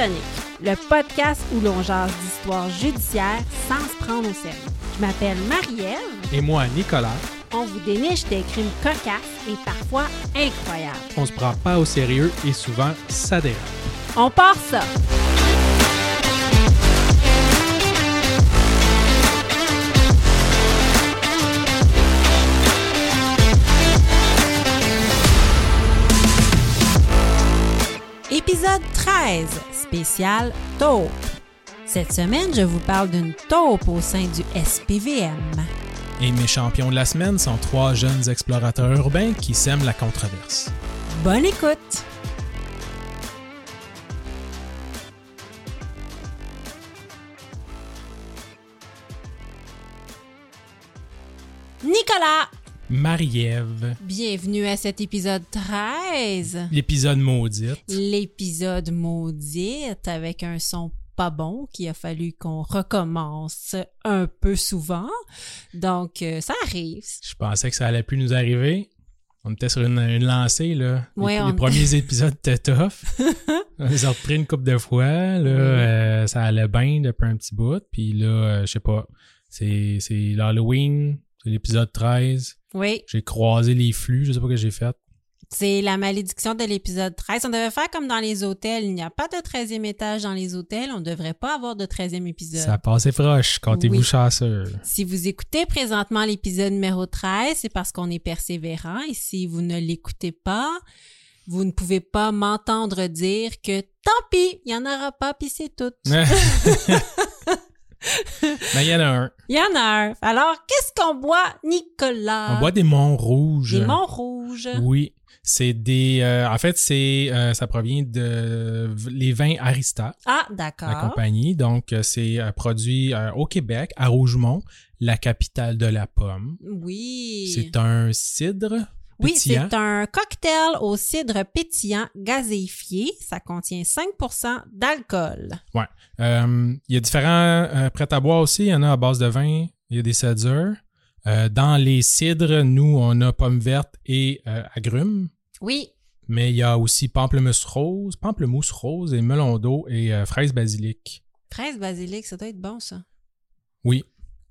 Tonic, le podcast où l'on jase d'histoires judiciaires sans se prendre au sérieux. Je m'appelle Marie-Ève. Et moi, Nicolas. On vous déniche des crimes cocasses et parfois incroyables. On se prend pas au sérieux et souvent ça dérape. On part ça! Épisode 13, spécial taupe. Cette semaine, je vous parle d'une taupe au sein du SPVM. Et mes champions de la semaine sont trois jeunes explorateurs urbains qui sèment la controverse. Bonne écoute! Nicolas! Marie-Ève, Bienvenue à cet épisode 13. l'épisode maudit. L'épisode maudite avec un son pas bon qu'il a fallu qu'on recommence un peu souvent. Donc, euh, ça arrive. Je pensais que ça allait plus nous arriver. On était sur une, une lancée, là. Les- Ouais, les, on- premiers épisodes étaient tough. on les a repris une couple de fois. Là, euh, ça allait bien depuis un petit bout. Puis là, euh, je sais pas, c'est c'est l'Halloween, c'est l'épisode 13. Oui, J'ai croisé les flux, je sais pas ce que j'ai fait. c'est la malédiction de l'épisode 13. On devait faire comme dans les hôtels. Il n'y a pas de 13e étage dans les hôtels. On ne devrait pas avoir de 13e épisode. Ça a passé froche. Comptez-vous Oui. chanceux. Si vous écoutez présentement l'épisode numéro 13, c'est parce qu'on est persévérant et si vous ne l'écoutez pas, vous ne pouvez pas m'entendre dire que tant pis, il n'y en aura pas, puis c'est tout. Mais il y en a un. Il y en a un. Alors, qu'est-ce qu'on boit, Nicolas? On boit des monts rouges. Des monts rouges. Oui. C'est des. euh, en fait, c'est euh, ça provient de les vins Arista, Ah, la d'accord. compagnie. Donc, euh, c'est produit euh, au Québec, à Rougemont, la capitale de la pomme. Oui. C'est un cidre. Oui, c'est un cocktail au cidre pétillant gazéifié. Ça contient 5% d'alcool. Euh, il y a différents euh, prêts à boire aussi. Il y en a à base de vin. Il y a des cidres. Euh, dans les cidres, nous, on a pommes vertes et agrumes. Oui. Mais il y a aussi pamplemousse rose, pamplemousse rose et melon d'eau et fraise basilic. Fraise basilic, ça doit être bon, ça. Oui,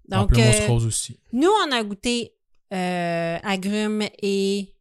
Donc, pamplemousse rose aussi. Nous, on a goûté euh, agrumes et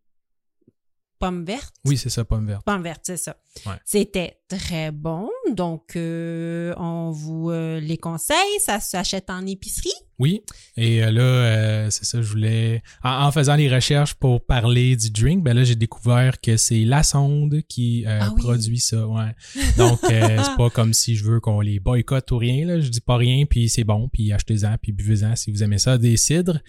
pommes vertes. Oui, c'est ça, pommes vertes. Pommes vertes, c'est ça. Ouais. C'était très bon. Donc, euh, on vous euh, les conseille. Ça s'achète en épicerie. Oui, et euh, là, c'est ça, je voulais... En, en faisant les recherches pour parler du drink, ben là, j'ai découvert que c'est La Sonde qui Ah oui. produit ça, ouais. Donc, c'est pas comme si je veux qu'on les boycotte ou rien, là. Je dis pas rien, puis c'est bon, puis achetez-en, puis buvez-en si vous aimez ça. Des cidres,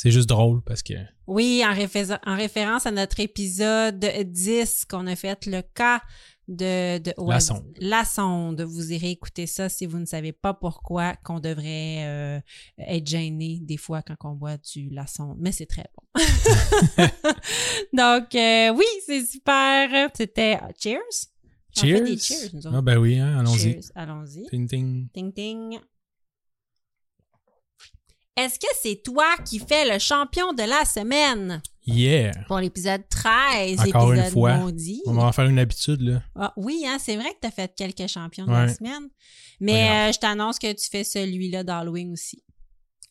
c'est juste drôle parce que... Oui, en, réfé- en référence à notre épisode 10 qu'on a fait le cas de, de La sonde. La sonde. Vous irez écouter ça si vous ne savez pas pourquoi qu'on devrait euh, être gêné des fois quand on boit du la sonde. Mais c'est très bon. Donc, euh, oui, c'est super. C'était euh, cheers. On fait Cheers! des cheers, nous autres. Ah ben oui, hein, allons-y. Cheers. Allons-y. Ting, ting. Ting ting. Est-ce que c'est toi qui fais le champion de la semaine? Yeah! pour l'épisode 13, Encore une épisode fois. maudit? On va en faire une habitude, là. Ah, oui, hein, c'est vrai que tu as fait quelques champions de Ouais. la semaine. Mais euh, je t'annonce que tu fais celui-là d'Halloween aussi.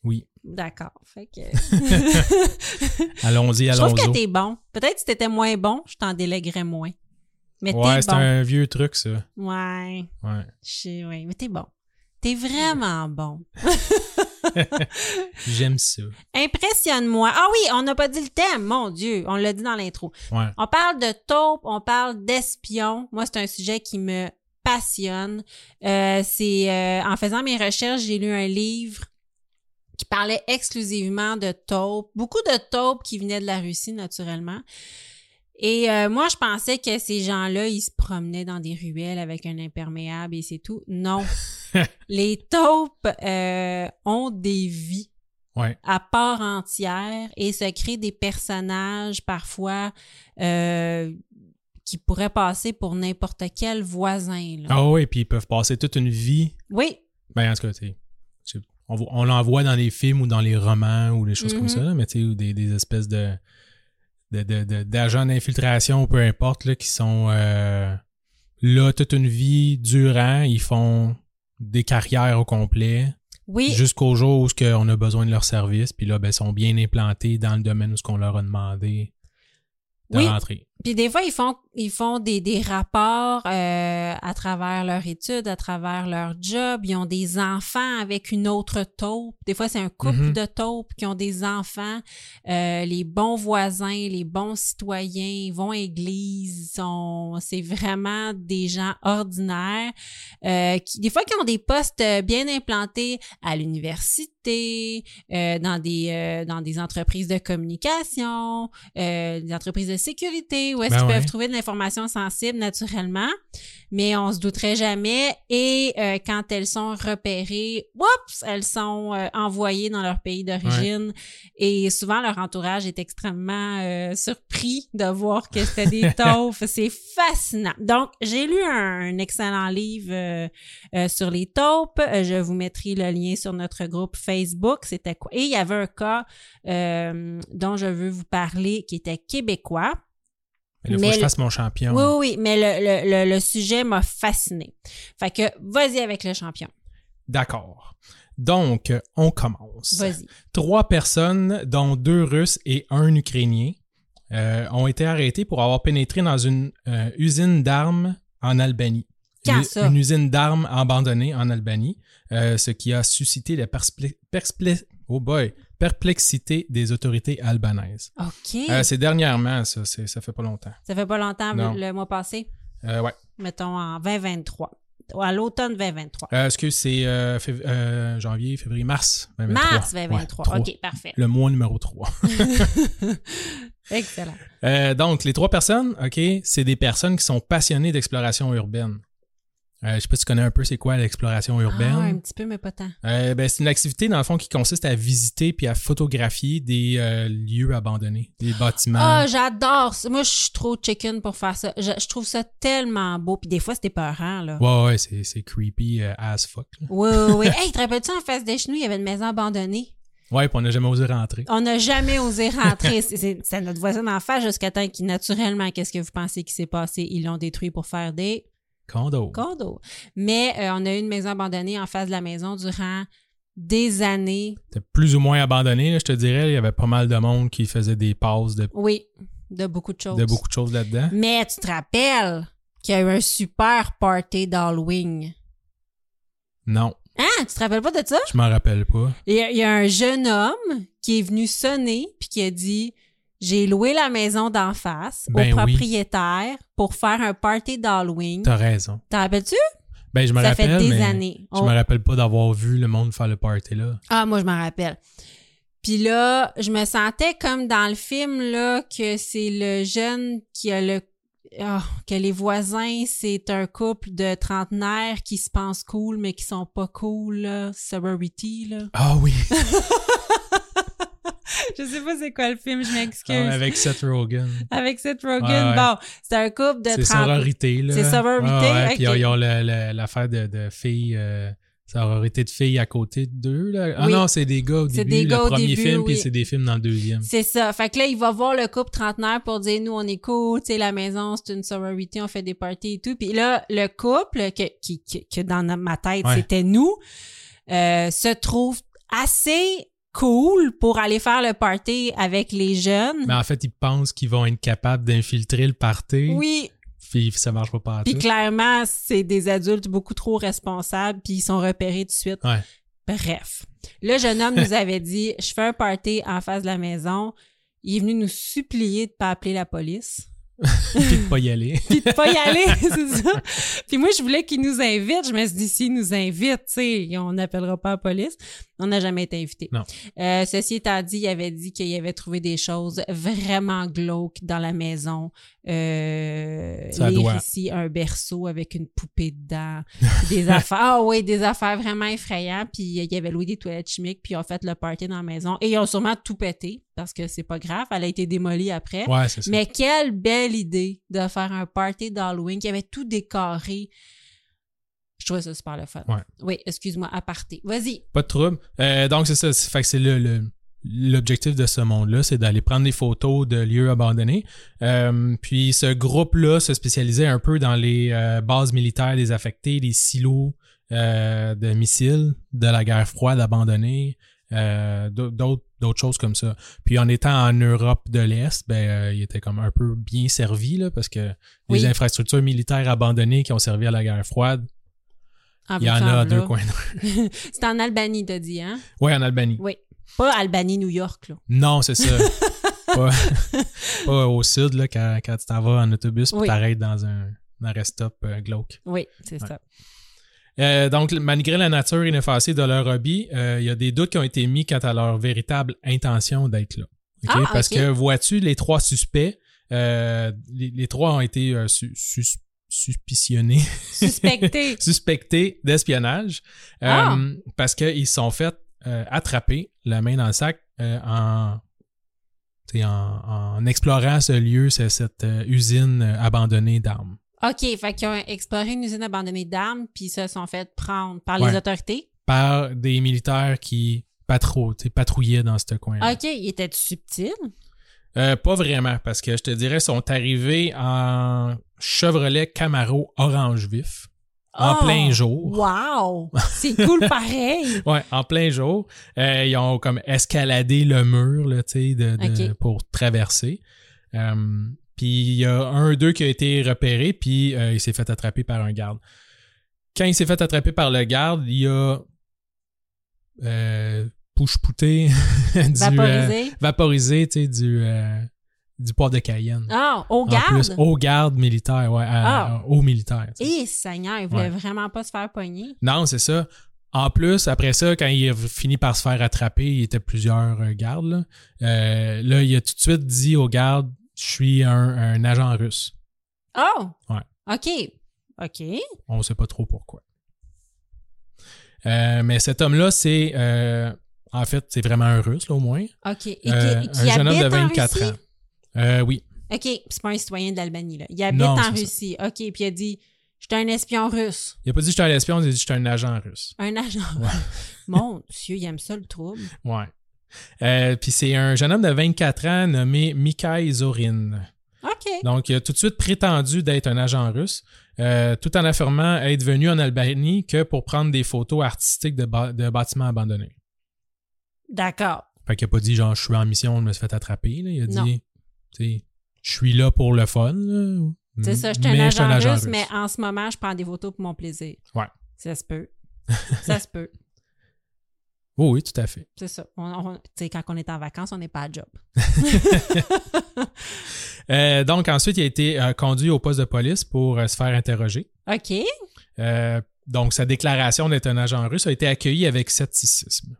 Oui. D'accord. Fait que... Allons-y, je trouve que allons-y. t'es bon. Peut-être si t'étais moins bon, je t'en déléguerais moins. Mais Ouais, t'es c'est bon. un vieux truc, ça. Ouais. Ouais. Je ouais. Mais t'es bon. T'es vraiment bon. J'aime ça. Impressionne-moi. Ah oui, on n'a pas dit le thème, mon Dieu. On l'a dit dans l'intro. Ouais. On parle de taupe, on parle d'espion. Moi, c'est un sujet qui me passionne. Euh, c'est euh, en faisant mes recherches, j'ai lu un livre qui parlait exclusivement de taupe. Beaucoup de taupes qui venaient de la Russie, naturellement. Et euh, moi, je pensais que ces gens-là, ils se promenaient dans des ruelles avec un imperméable et c'est tout. Non. Les taupes euh, ont des vies Ouais. à part entière et se créent des personnages parfois euh, qui pourraient passer pour n'importe quel voisin. là. Ah oui, puis ils peuvent passer toute une vie. Oui, Ben, en tout cas, tu on, on l'envoie dans les films ou dans les romans ou des choses comme ça, là, mais tu sais, des espèces de de- de- de- d'agents d'infiltration, peu importe, là, qui sont euh, là, toute une vie durant, ils font des carrières au complet Oui, jusqu'au jour où on a besoin de leur service. Puis là, ben, ils sont bien implantés dans le domaine où ce qu'on leur a demandé de Oui. rentrer. Puis des fois, ils font, ils font des, des rapports euh, à travers leur étude, à travers leur job. Ils ont des enfants avec une autre taupe. Des fois, c'est un couple Mhm. de taupes qui ont des enfants. Euh, les bons voisins, les bons citoyens, ils vont à l'église. Sont, c'est vraiment des gens ordinaires. euh, qui, des fois, qui ont des postes euh, bien implantés à l'université, euh, dans des euh, dans des entreprises de communication, euh, des entreprises de sécurité, où est-ce Ben qu'ils ouais. peuvent trouver de l'information sensible naturellement, mais on se douterait jamais. Et euh, quand elles sont repérées, oups, elles sont envoyées dans leur pays d'origine. Et souvent, leur entourage est extrêmement surpris de voir que c'était des taupes. C'est fascinant. Donc, j'ai lu un, un excellent livre sur les taupes. Je vous mettrai le lien sur notre groupe Facebook. C'était quoi? Et il y avait un cas euh, dont je veux vous parler qui était québécois. Mais là, faut Mais que je fasse mon champion. Oui, oui, mais le, le, le, le sujet m'a fasciné. Fait que vas-y avec le champion. D'accord. Donc, on commence. Vas-y. Trois personnes, dont deux Russes et un Ukrainien, euh, ont été arrêtés pour avoir pénétré dans une euh, usine d'armes en Albanie. Quand une, ça? une usine d'armes abandonnée en Albanie, euh, ce qui a suscité la oh boy, perplexité des autorités albanaises. OK. Euh, c'est dernièrement, ça, ça fait pas longtemps. Ça fait pas longtemps, Non. le mois passé, Euh, ouais. mettons en 2023. Ou à l'automne 2023. Euh, Est-ce que c'est euh, fév- euh, janvier, février, mars 2023? Mars 2023. Ouais, trois. OK, parfait. Le mois numéro 3. Excellent. Donc, les trois personnes, OK, c'est des personnes qui sont passionnées d'exploration urbaine. Euh, je sais pas si tu connais un peu c'est quoi l'exploration Ah, un urbaine. petit peu, mais pas tant. Euh, ben, c'est une activité, dans le fond, qui consiste à visiter puis à photographier des euh, lieux abandonnés, des bâtiments. Ah, j'adore ça. Moi, je suis trop chicken pour faire ça. Je, je trouve ça tellement beau. Puis des fois, c'était peurant, là. ouais, ouais, c'est, c'est creepy as fuck. là. Oui, oui, oui. Hey, te rappelles-tu, en face des chenous, il y avait une maison abandonnée? Ouais, puis on n'a jamais osé rentrer. On n'a jamais osé rentrer. C'est- notre voisin d'en face jusqu'à temps qu'il, naturellement, qu'est-ce que vous pensez qui s'est passé? Ils l'ont détruit pour faire des Condo. condos. Mais euh, on a eu une maison abandonnée en face de la maison durant des années. C'était plus ou moins abandonné, là, je te dirais. Il y avait pas mal de monde qui faisait des passes de, Oui, de beaucoup de choses. de beaucoup de choses là-dedans. Mais tu te rappelles qu'il y a eu un super party d'Halloween? Non, Hein? Tu te rappelles pas de ça? je m'en rappelle pas. Il y, a, il y a un jeune homme qui est venu sonner puis qui a dit j'ai loué la maison d'en face Ben au oui. propriétaire pour faire un party d'Halloween. T'as raison. T'en rappelles-tu? Ben, je me Ça rappelle, fait des mais années. je me rappelle pas d'avoir vu le monde faire le party là. Ah, moi, je m'en rappelle. Puis là, je me sentais comme dans le film, là, que c'est le jeune qui a le... ah, que les voisins, c'est un couple de trentenaires qui se pensent cool, mais qui sont pas cool, là. Sorority, là. Ah oui, Je sais pas c'est quoi le film, je m'excuse. Ah, avec Seth Rogen. Avec Seth Rogen. Ouais. Bon, c'est un couple de C'est 30... sororité, là. C'est sororité, Ah ouais, ok. Puis ils ont l'affaire de, de filles, euh, sororité de filles à côté d'eux, là. Ah Oui. non, c'est des gars au début, des gars le premier début, film, oui. puis c'est des films dans le deuxième. C'est ça. Fait que là, il va voir le couple trentenaire pour dire, nous, on est cool, tu sais, la maison, c'est une sororité, on fait des parties et tout. Puis là, le couple, que, qui, que dans ma tête, Ouais. c'était nous, euh, se trouve assez cool pour aller faire le party avec les jeunes. Mais en fait, ils pensent qu'ils vont être capables d'infiltrer le party. oui, Puis ça marche pas par puis clairement, c'est des adultes beaucoup trop responsables, puis ils sont repérés tout de suite. Ouais. Bref. Le jeune homme nous avait dit Je fais un party en face de la maison. Il est venu nous supplier de pas appeler la police. Puis de pas y aller. Puis de pas y aller, c'est ça. Puis moi, je voulais qu'il nous invite. Je me suis dit, s'il nous invite, tu sais, on n'appellera pas la police. On n'a jamais été invité. Non. Euh, ceci étant dit, il avait dit qu'il avait trouvé des choses vraiment glauques dans la maison. Euh, Ça lire doit. ici un berceau avec une poupée dedans. des affaires. Ah oui, des affaires vraiment effrayantes. Puis il y avait loué des toilettes chimiques, puis ils ont fait le party dans la maison. Et ils ont sûrement tout pété, parce que c'est pas grave. Elle a été démolie après. Ouais, c'est ça. Mais quelle belle idée de faire un party d'Halloween qui avait tout décoré. Je trouvais ça super le fun. Ouais. Oui, excuse-moi, aparté. Vas-y. Pas de trouble. Euh, donc, c'est ça. Fait que c'est le, le, l'objectif de ce monde-là, c'est d'aller prendre des photos de lieux abandonnés. Euh, puis ce groupe-là se spécialisait un peu dans les euh, bases militaires désaffectées, les silos euh, de missiles de la guerre froide abandonnés, d'autres d'autres choses comme ça. Puis en étant en Europe de l'Est, ben euh, il était comme un peu bien servi là parce que Oui. les infrastructures militaires abandonnées qui ont servi à la guerre froide, En il y en a deux coins. C'est en Albanie, t'as dit, hein? Ouais, en Albanie. Oui. Pas Albanie-New York, là. Non, c'est ça. pas, pas au sud là quand, quand tu t'en vas en autobus puis Oui. t'arrêtes dans un arrêt stop euh, glauque. Oui, c'est Ouais. ça. Euh, donc, malgré la nature ineffacée de leur hobby, euh, il y a des doutes qui ont été mis quant à leur véritable intention d'être là. Ah, Parce que, vois-tu, les trois suspects, euh, les, les trois ont été euh, su- sus- suspicionnés, Suspecté. suspectés d'espionnage euh, Ah. parce qu'ils sont fait euh, attraper la main dans le sac euh, en, en, en explorant ce lieu, c'est cette euh, usine abandonnée d'armes. OK, fait qu'ils ont exploré une usine abandonnée d'armes, puis ils se sont fait prendre par Ouais. les autorités? par des militaires qui patrou- patrouillaient dans ce coin OK, il était subtil. Euh, pas vraiment, parce que je te dirais, sont arrivés en Chevrolet Camaro orange vif, en Oh, plein jour. Wow! C'est cool pareil. Ouais, en plein jour. Euh, ils ont comme escaladé le mur, là, tu sais, de, de- pour traverser. Euh, puis il y a un d'eux qui a été repéré, puis euh, il s'est fait attraper par un garde. Quand il s'est fait attraper par le garde, il a pouche-pouté du, Vaporisé. vaporisé, tu sais, du, du poivre de Cayenne. Ah, au En garde? plus, au garde militaire, ouais, à- Ah. au militaire. Eh, Seigneur, il voulait Ouais. vraiment pas se faire pogner. Non, c'est ça. En plus, après ça, quand il a fini par se faire attraper, il était plusieurs euh, gardes. Là. Euh, là, il a tout de suite dit aux gardes Je suis un, un agent russe. Oh! Ouais. OK. OK. On ne sait pas trop pourquoi. Euh, mais cet homme-là, c'est. en fait, c'est vraiment un russe, là, au moins. OK. Et qui, qui un jeune homme de en 24 Russie? ans. Euh, oui. OK, c'est pas un citoyen de l'Albanie, là. Il habite Non, en ça. Russie. OK, puis il a dit « Je suis un espion russe. Il n'a pas dit que j'étais un espion, il a dit que j'étais un agent russe. Un agent. Ouais. Mon Dieu, il aime ça, le trouble. Ouais. Euh, Puis c'est un jeune homme de 24 ans nommé Mikhail Zorin. OK. Donc, il a tout de suite prétendu d'être un agent russe, euh, tout en affirmant être venu en Albanie que pour prendre des photos artistiques de, ba- de bâtiments abandonnés. D'accord. Fait qu'il a pas dit genre je suis en mission, je me suis fait attraper. là. Il a Non. dit, je suis là pour le fun. C'est ça, je suis un agent, russe, mais en ce moment, je prends des photos pour mon plaisir. Ouais. Ça se peut. ça se peut. Oui, oui, tout à fait. C'est ça. On- quand on est en vacances, on n'est pas à job. Euh, donc ensuite, il a été euh, conduit au poste de police pour euh, se faire interroger. OK. Donc, sa déclaration d'être un agent russe a été accueillie avec scepticisme.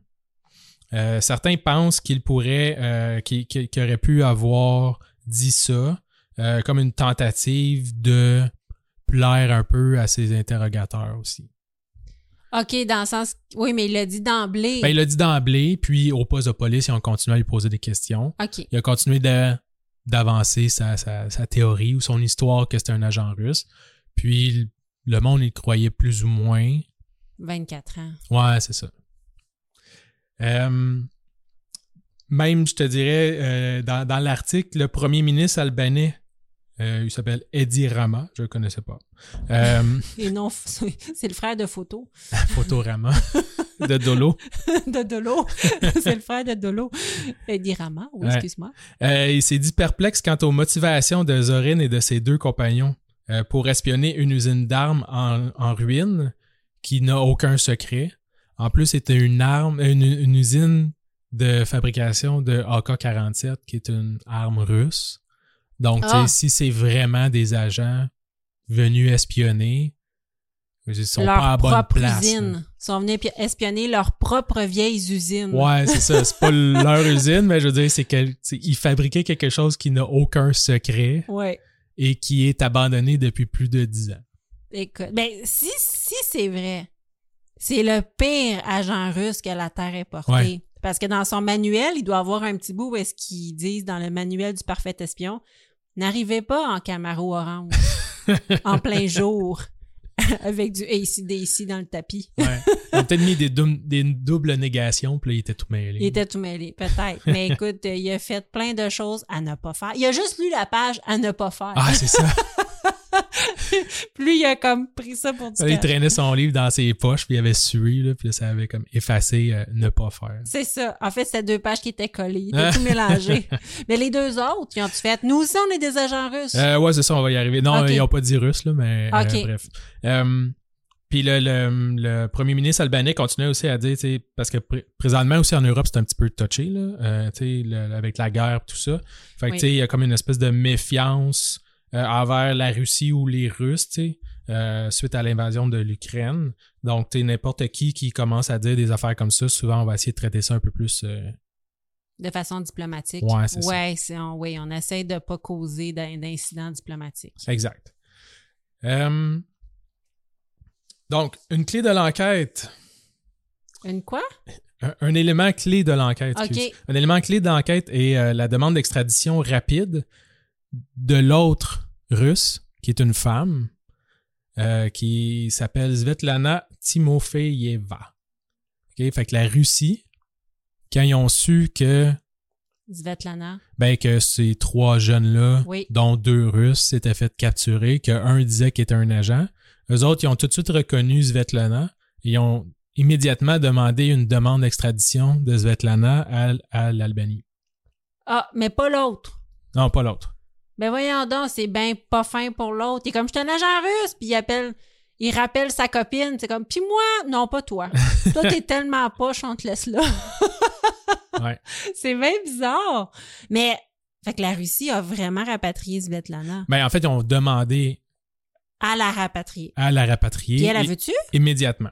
Euh, certains pensent qu'il pourrait, euh, qu'il, aurait pu avoir dit ça euh, comme une tentative de plaire un peu à ses interrogateurs aussi. OK, dans le sens. Oui, mais il l'a dit d'emblée. Ben, il l'a dit d'emblée, puis au poste de police, ils ont continué à lui poser des questions. OK. Il a continué d'avancer sa, sa- sa théorie ou son histoire que c'était un agent russe. Puis le monde, il croyait plus ou moins. 24 ans. Ouais, c'est ça. Euh, même, je te dirais, euh, dans, dans l'article, le premier ministre albanais, euh, il s'appelle Edi Rama, je le connaissais pas. Euh, Et non, c'est le frère de Photo. Photorama de Dolo. de Dolo. c'est le frère de Dolo. Eddie Rama, oui, Ouais. excuse-moi. Euh, il s'est dit perplexe quant aux motivations de Zorin et de ses deux compagnons pour espionner une usine d'armes en, en ruine qui n'a aucun secret. En plus, c'était une arme, une, une usine de fabrication de AK-47 qui est une arme russe. Donc, tu sais, Ah. si c'est vraiment des agents venus espionner, ils sont leur pas à bonne place. usine. Ils sont venus pi- espionner leurs propres vieilles usines. Ouais, c'est ça. C'est pas leur usine, mais je veux dire, c'est qu'ils fabriquaient quelque chose qui n'a aucun secret Ouais. et qui est abandonné depuis plus de dix ans. Écoute, ben, si, si c'est vrai, c'est le pire agent russe que la Terre ait porté. Ouais. Parce que dans son manuel, il doit avoir un petit bout où est-ce qu'ils disent dans le manuel du parfait espion, n'arrivez pas en Camaro orange, en plein jour. avec du ACDC dans le tapis. Ouais. Ils ont peut-être mis des, doubles négations, puis là, il était tout mêlé. Il était tout mêlé, peut-être. Mais écoute, il a fait plein de choses à ne pas faire. Il a juste lu la page à ne pas faire. Ah, c'est ça. Plus il a comme pris ça pour du il traînait son livre dans ses poches, puis il avait sué, là, puis là, ça avait comme effacé euh, ne pas faire. C'est ça. En fait, c'était deux pages qui étaient collées. Il Ah. était tout mélangé. Mais les deux autres, ils ont-tu fait? Nous aussi, on est des agents russes? Euh, ouais, c'est ça, on va y arriver. Non, ils n'ont pas dit russe, là, mais euh, Ok. bref. Euh, puis le, le, le premier ministre albanais continuait aussi à dire, parce que pr- présentement aussi en Europe, c'est un petit peu touché, là, euh, le- avec la guerre tout ça. Fait que, Oui. tu sais, il y a comme une espèce de méfiance euh, envers la Russie ou les Russes, tu sais, euh, suite à l'invasion de l'Ukraine. Donc, tu n'importe qui qui commence à dire des affaires comme ça, souvent, on va essayer de traiter ça un peu plus... euh, De façon diplomatique. Ouais, c'est ça. ouais, c'est- on, oui, on essaie de pas causer d'in- d'incidents diplomatiques. Exact. Euh, donc, une clé de l'enquête. Une quoi? Un, un élément clé de l'enquête. Un élément clé de l'enquête est euh, la demande d'extradition rapide de l'autre russe, qui est une femme, euh, qui s'appelle Svetlana Timofeyeva. OK? Fait que la Russie, quand ils ont su que, Svetlana. ben, que ces trois jeunes-là, Oui. dont deux Russes, s'étaient fait capturer, qu'un disait qu'il était un agent, eux autres, ils ont tout de suite reconnu Svetlana et ils ont immédiatement demandé une demande d'extradition de Svetlana à, à l'Albanie. Ah, mais pas l'autre. Non, pas l'autre. Ben voyons donc, c'est ben pas fin pour l'autre. Il est comme, je suis un agent russe, puis il appelle, il rappelle sa copine. C'est comme, puis moi, non, pas toi. toi, t'es tellement poche, on te laisse là. Ouais. c'est bien bizarre. Mais, fait que la Russie a vraiment rapatrié Svetlana. Ben, en fait, ils ont demandé À la rapatrier. à la rapatrier Puis elle, elle veut-tu? immédiatement.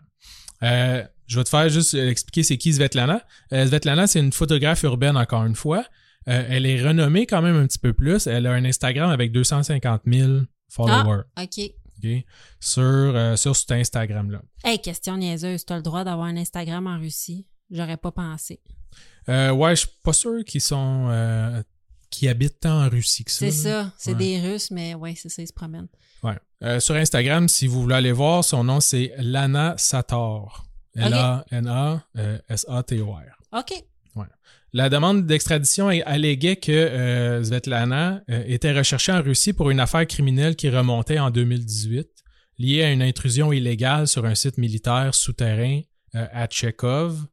Euh, je vais te faire juste expliquer c'est qui Svetlana. Euh, Svetlana, c'est une photographe urbaine, encore une fois. Euh, elle est renommée quand même un petit peu plus. Elle a un Instagram avec 250 000 followers OK. ok, sur, euh, sur cet Instagram-là. Hey, question niaiseuse. T'as le droit d'avoir un Instagram en Russie? J'aurais pas pensé. Euh, ouais, je suis pas sûr qu'ils sont qui habitent tant en Russie que ça. C'est ça. C'est Ouais. des Russes, mais ouais, c'est ça, ils se promènent. Ouais. Sur Instagram, si vous voulez aller voir, son nom c'est Lana Sator. L-A-N-A-S-A-T-O-R. OK. La demande d'extradition alléguait que euh, Svetlana euh, était recherchée en Russie pour une affaire criminelle qui remontait en 2018, liée à une intrusion illégale sur un site militaire souterrain euh, à Tchekhov,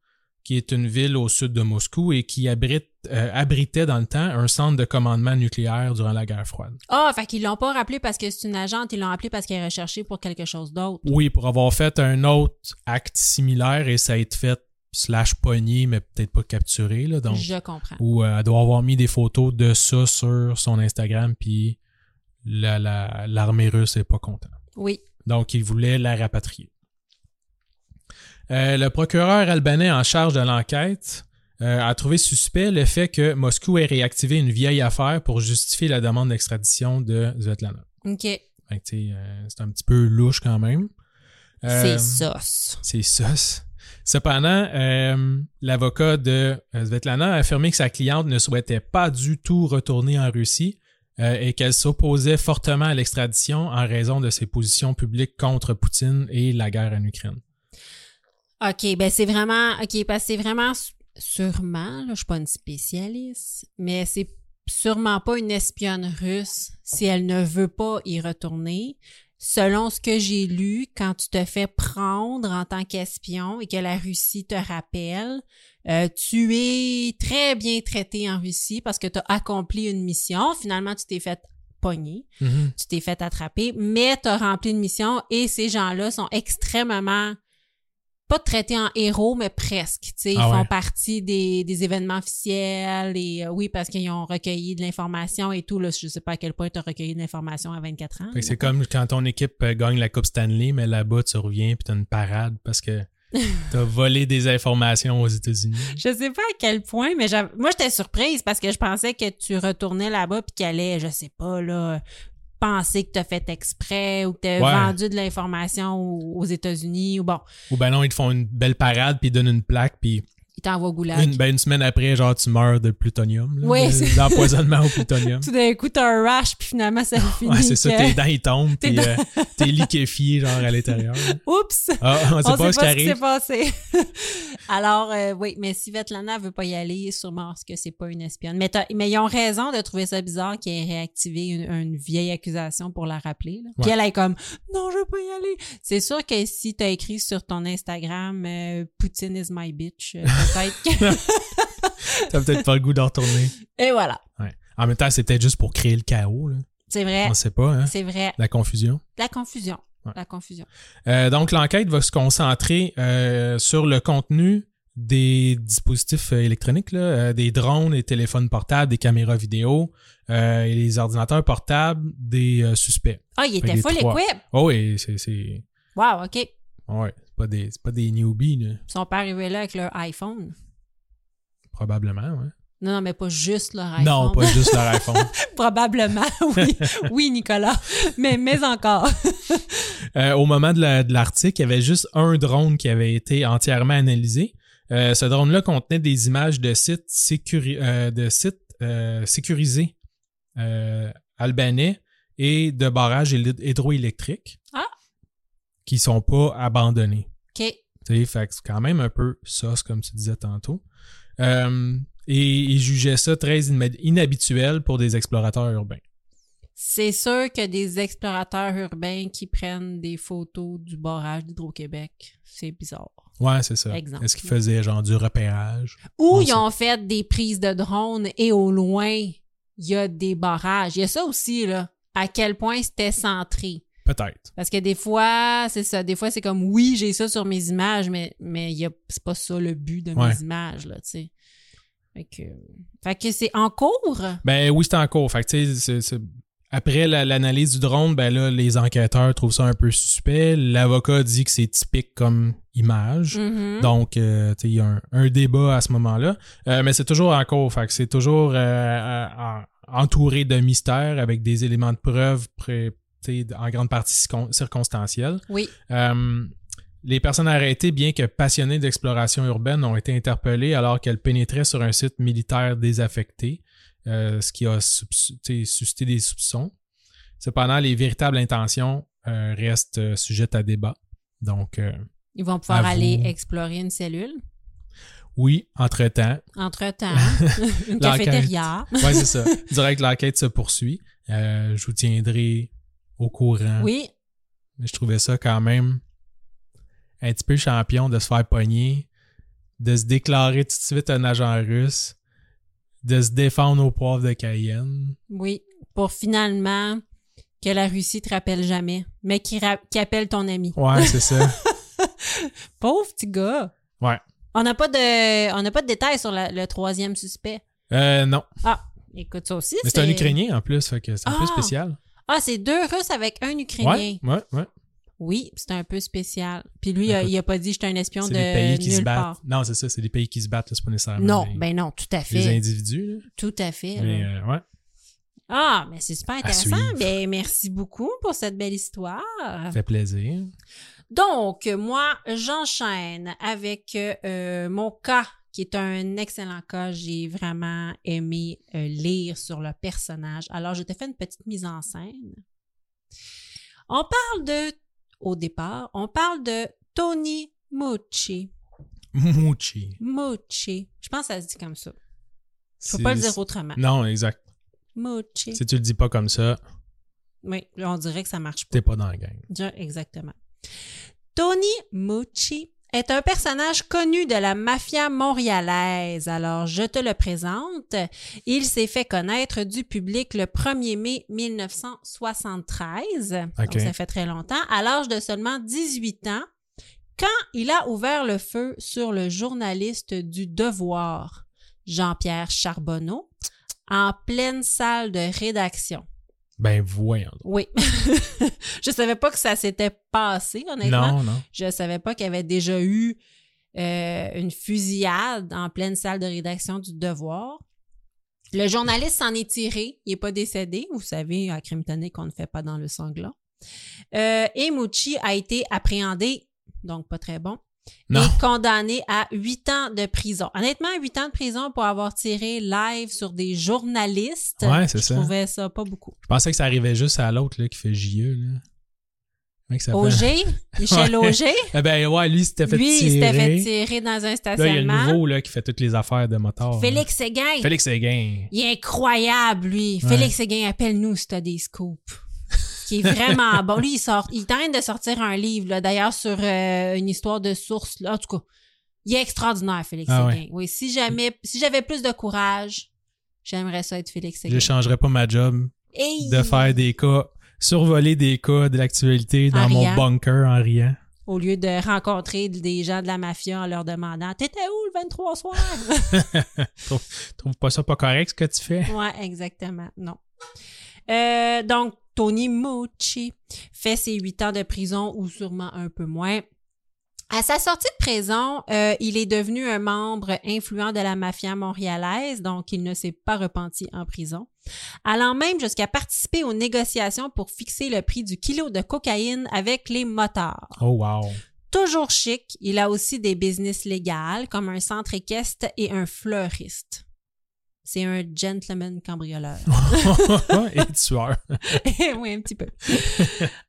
qui est une ville au sud de Moscou et qui abrite, abritait dans le temps un centre de commandement nucléaire durant la guerre froide. Ah, fait qu'ils l'ont pas rappelé parce que c'est une agente, ils l'ont appelé parce qu'elle est recherchée pour quelque chose d'autre. Oui, pour avoir fait un autre acte similaire et ça a été fait slash pogné, mais peut-être pas capturé. Là, donc, Je comprends. où euh, elle doit avoir mis des photos de ça sur son Instagram, puis la- la- l'armée russe est pas content. Oui. Donc, il voulait la rapatrier. Euh, le procureur albanais en charge de l'enquête euh, a trouvé suspect le fait que Moscou ait réactivé une vieille affaire pour justifier la demande d'extradition de Svetlana. OK. Euh, c'est un petit peu louche quand même. C'est sauce. c'est ça. Cependant, euh, l'avocat de euh, Svetlana a affirmé que sa cliente ne souhaitait pas du tout retourner en Russie euh, et qu'elle s'opposait fortement à l'extradition en raison de ses positions publiques contre Poutine et la guerre en Ukraine. OK, ben c'est vraiment OK, parce c'est vraiment sûrement, là, je suis pas une spécialiste, mais c'est sûrement pas une espionne russe si elle ne veut pas y retourner. Selon ce que j'ai lu, quand tu te fais prendre en tant qu'espion et que la Russie te rappelle, euh, tu es très bien traité en Russie parce que tu as accompli une mission. Finalement, tu t'es fait pogner tu t'es fait attraper, mais tu as rempli une mission et ces gens-là sont extrêmement pas traités en héros, mais presque. Tu sais, ils Ah ouais. font partie des, des événements officiels et euh, oui, parce qu'ils ont recueilli de l'information et tout. Là, je sais pas à quel point tu as recueilli de l'information à 24 ans. C'est comme quand ton équipe euh, gagne la Coupe Stanley, mais là-bas, tu reviens puis t'as une parade parce que t'as volé des informations aux États-Unis. Je sais pas à quel point, mais moi j'étais surprise parce que je pensais que tu retournais là-bas puis qu'elle allait, je sais pas là, penser que t'as fait exprès ou que t'as Ouais. vendu de l'information aux aux États-Unis ou bon. Ou ben non, ils te font une belle parade puis ils donnent une plaque puis t'envoie. Une, ben, une semaine après, genre, tu meurs de plutonium. là, c'est- D'empoisonnement au plutonium. Tout d'un coup, t'as un rash, puis finalement, ça finit. Ouais, c'est ça, que- tes dents, ils tombent, Tes puis dents- euh, t'es liquéfié, genre, à l'intérieur. Oups! Ah, on sait On pas sait ce pas ce qui s'est passé. Alors, euh, oui, mais si Svetlana veut pas y aller, sûrement parce que c'est pas une espionne. Mais, ils ont raison de trouver ça bizarre qu'il ait réactivé une, une vieille accusation pour la rappeler. là. Puis elle est comme, non, je veux pas y aller. C'est sûr que si t'as écrit sur ton Instagram, euh, Poutine is my bitch, peut-être que... T'as peut-être pas le goût d'en retourner. Et voilà. Ouais. En même temps, c'est peut-être juste pour créer le chaos, là. C'est vrai. On sait pas, hein. C'est vrai. La confusion. La confusion. Ouais. La confusion. Euh, donc, l'enquête va se concentrer euh, sur le contenu des dispositifs euh, électroniques, là, euh, des drones, des téléphones portables, des caméras vidéo et les ordinateurs portables des suspects. Ah, il était les full trois. equip. Oh oui, c'est... c'est... Wow, OK. Ouais, c'est pas des, pas des newbies, là. sont pas arrivés là avec leur iPhone? Probablement, ouais. Non, non, mais pas juste leur iPhone. Non, pas juste leur iPhone. Probablement, oui. Oui, Nicolas. Mais, mais encore. Euh, au moment de la- de l'article, il y avait juste un drone qui avait été entièrement analysé. Euh, ce drone-là contenait des images de sites, sécuri- euh, de sites sécurisés albanais et de barrages hydro- hydroélectriques Ah. Qui sont pas abandonnés. OK. Tu sais, fait c'est quand même un peu sauce, comme tu disais tantôt. Euh, et il jugeait ça très inhabituel pour des explorateurs urbains. C'est sûr que des explorateurs urbains qui prennent des photos du barrage d'Hydro-Québec, c'est bizarre. Ouais, c'est ça. Exemple. Est-ce qu'ils faisaient genre du repérage? Ou On ils sait. ont fait des prises de drones et au loin, il y a des barrages. Il y a ça aussi, là. À quel point c'était centré. Peut-être. Parce que des fois, c'est ça. Des fois, c'est comme oui, j'ai ça sur mes images, mais, mais c'est pas ça le but de Ouais. mes images, là, tu sais. Fait que, fait que c'est en cours? Ben oui, c'est en cours. Fait que, tu sais, c'est- après la- l'analyse du drone, ben là, les enquêteurs trouvent ça un peu suspect. L'avocat dit que c'est typique comme image. Mhm. Donc, euh, tu sais, il y a un, un débat à ce moment-là. Euh, mais c'est toujours en cours. Fait que c'est toujours euh, en- entouré de mystères avec des éléments de preuve pré- en grande partie circon- circonstanciels. Oui. Euh, les personnes arrêtées, bien que passionnées d'exploration urbaine, ont été interpellées alors qu'elles pénétraient sur un site militaire désaffecté, euh, ce qui a suscité des soupçons. Cependant, les véritables intentions euh, restent euh, sujettes à débat. Donc, euh, Ils vont pouvoir aller vous. explorer une cellule? oui, entre-temps, Entre-temps, une cafétéria. ouais, c'est ça. Direct, l'enquête se poursuit. Je vous tiendrai au courant. Oui. Mais je trouvais ça quand même un petit peu champion de se faire pogner, de se déclarer tout de suite un agent russe, de se défendre au poivre de Cayenne. Oui. Pour finalement que la Russie te rappelle jamais, mais qui, appelle ton ami. Ouais, c'est ça. Pauvre petit gars. Ouais. On n'a pas de, on n'a pas de détails sur la- le troisième suspect. Euh, non. Ah, écoute ça aussi. Mais c'est un Ukrainien en plus, fait que c'est un peu Ah! spécial. Ah, c'est deux Russes avec un Ukrainien. Ouais, ouais, ouais. Oui, c'est un peu spécial. Puis lui, il a- Écoute, il a pas dit je suis un espion de des pays qui se nulle battent. part. Non, c'est ça, c'est des pays qui se battent, c'est pas nécessairement Non, les, ben non, tout à les fait. individus. là. Tout à fait. Mais euh, ouais. Ah, mais c'est super intéressant. Ben, merci beaucoup pour cette belle histoire. Ça fait plaisir. Donc, moi, j'enchaîne avec euh, mon cas, qui est un excellent cas. J'ai vraiment aimé euh, lire sur le personnage. Alors, je te fais une petite mise en scène. On parle de, au départ, on parle de Tony Mucci. Mouchi. Mucci. Je pense que ça se dit comme ça. C'est- pas le dire autrement. Non, exact. Mucci. Si tu le dis pas comme ça, Oui, on dirait que ça marche pas. t'es pas dans la gang. Exactement. Tony Mucci est un personnage connu de la mafia montréalaise. Alors, je te le présente. Il s'est fait connaître du public le 1er mai 1973. OK. Donc, ça fait très longtemps. À l'âge de seulement 18 ans, quand il a ouvert le feu sur le journaliste du Devoir, Jean-Pierre Charbonneau, en pleine salle de rédaction. Ben voyons. donc. Oui. je savais pas que ça s'était passé, honnêtement. Non, non. Je savais pas qu'il y avait déjà eu euh, une fusillade en pleine salle de rédaction du Devoir. Le journaliste s'en est tiré. Il n'est pas décédé. Vous savez, à crime tonique, on ne fait pas dans le sanglant. Euh, et Mucci a été appréhendé, donc pas très bon, Non. est condamné à huit ans de prison. Honnêtement, huit ans de prison pour avoir tiré live sur des journalistes. Ouais, c'est je ça. trouvais ça pas beaucoup. Je pensais que ça arrivait juste à l'autre là, qui fait JE. Là. Auger, Michel Ouais. Auger, Eh ben ouais, lui, il s'était fait lui, il tirer. s'était fait tirer dans un Là, il y a le stationnement. nouveau là, qui fait toutes les affaires de moteur. Félix Séguin. Félix Séguin. Il est incroyable, lui. Ouais. Félix Séguin, appelle-nous si t'as des scoops. Qui est vraiment bon. Lui, il sort, il tente de sortir un livre, là, d'ailleurs, sur euh, une histoire de source. Là. En tout cas, il est extraordinaire, Félix Ah Séguin. Oui, si jamais, si j'avais plus de courage, j'aimerais ça être Félix Séguin. Je changerais pas ma job de faire des cas, survoler des cas de l'actualité dans En mon riant. bunker en riant. Au lieu de rencontrer des gens de la mafia en leur demandant T'étais où le 23 soir? Trouve, trouve pas ça pas correct ce que tu fais? Ouais, exactement. Non. Euh, donc, Tony Mucci fait ses huit ans de prison ou sûrement un peu moins. À sa sortie de prison, euh, il est devenu un membre influent de la mafia montréalaise, donc il ne s'est pas repenti en prison, allant même jusqu'à participer aux négociations pour fixer le prix du kilo de cocaïne avec les motards. Oh wow. Toujours chic, il a aussi des business légales comme un centre équestre et un fleuriste. C'est un gentleman cambrioleur. Et tueur. oui, un petit peu.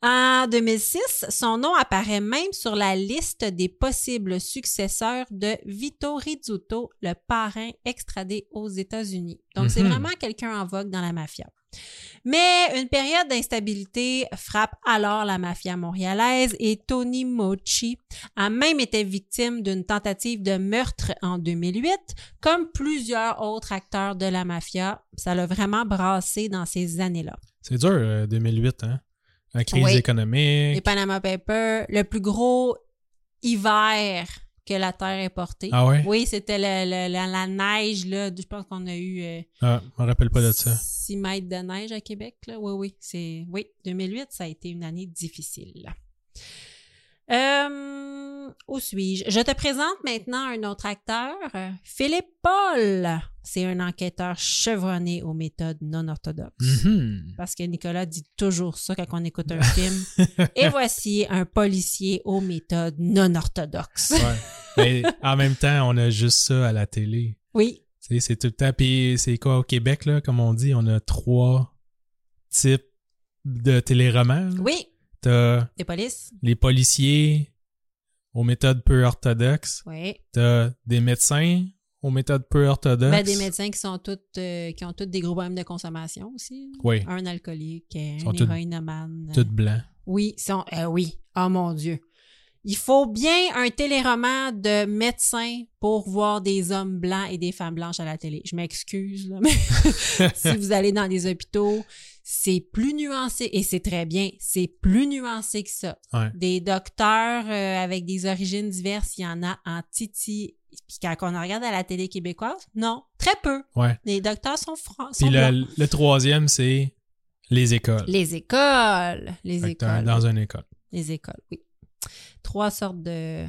En 2006, son nom apparaît même sur la liste des possibles successeurs de Vito Rizzuto, le parrain extradé aux États-Unis. Donc, c'est Mhm. vraiment quelqu'un en vogue dans la mafia. Mais une période d'instabilité frappe alors la mafia montréalaise et Tony Mochi a même été victime d'une tentative de meurtre en 2008, comme plusieurs autres acteurs de la mafia. Ça l'a vraiment brassé dans ces années-là. C'est dur, euh, 2008, hein? La crise Oui. économique. Les Panama Papers, le plus gros hiver que la Terre ait porté. Ah ouais? Oui, c'était le- le- la, la neige, là. Je pense qu'on a eu euh, Ah, je me rappelle pas de ça. 6 mètres de neige à Québec. Là. Oui, oui. C'est, oui, 2008, ça a été une année difficile. Euh, où suis-je? Je te présente maintenant un autre acteur, Philippe Paul. C'est un enquêteur chevronné aux méthodes non orthodoxes. Mhm. Parce que Nicolas dit toujours ça quand on écoute un film. Et voici un policier aux méthodes non orthodoxes. Ouais. Mais en même temps, on a juste ça à la télé. Oui, c'est tout le temps. Puis c'est quoi au Québec, là, comme on dit, on a trois types de téléromans. oui, T'as des polices. les policiers aux méthodes peu orthodoxes. Oui. T'as des médecins aux méthodes peu orthodoxes. Ben, des médecins qui sont toutes, euh, qui ont tous des gros problèmes de consommation aussi. Oui, Un alcoolique, un héroïnomane. tout blanc. Oui, sont, euh, oui. Oh mon Dieu. Il faut bien un téléroman de médecins pour voir des hommes blancs et des femmes blanches à la télé. Je m'excuse, mais si vous allez dans des hôpitaux, c'est plus nuancé et c'est très bien. C'est plus nuancé que ça. Ouais. Des docteurs euh, avec des origines diverses, il y en a en titi. Puis quand on regarde à la télé québécoise, non, très peu. Ouais. Les docteurs sont français. Puis le, le troisième, c'est les écoles. Les écoles. Les Fait écoles. Dans une école. Les écoles, oui. Trois sortes de,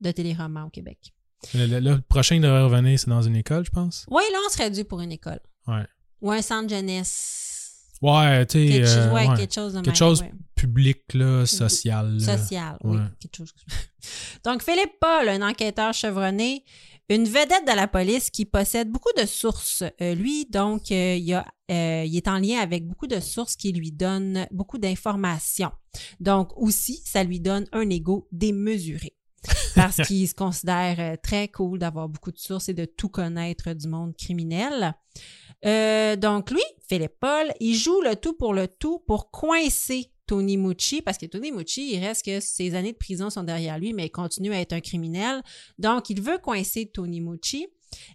de téléromans au Québec. Le, le- le prochain qui devrait revenir, c'est dans une école, je pense. Oui, là, on serait dû pour une école. Ouais. Ou un centre jeunesse. Ouais, tu sais. Quelque, chose- euh, ouais, ouais. quelque chose de Quelque même, chose ouais. public, là, social. là. Social, oui. Ouais. Quelque chose. Donc, Philippe Paul, un enquêteur chevronné, une vedette de la police qui possède beaucoup de sources. Euh, lui, donc, euh, il, a, euh, il est en lien avec beaucoup de sources qui lui donnent beaucoup d'informations. Donc, aussi, ça lui donne un ego démesuré. Parce qu'il se considère très cool d'avoir beaucoup de sources et de tout connaître du monde criminel. Donc, lui, Philippe Paul, il joue le tout pour le tout pour coincer Tony Mucci, parce que Tony Mucci, il reste que ses années de prison sont derrière lui, mais il continue à être un criminel. Donc, il veut coincer Tony Mucci,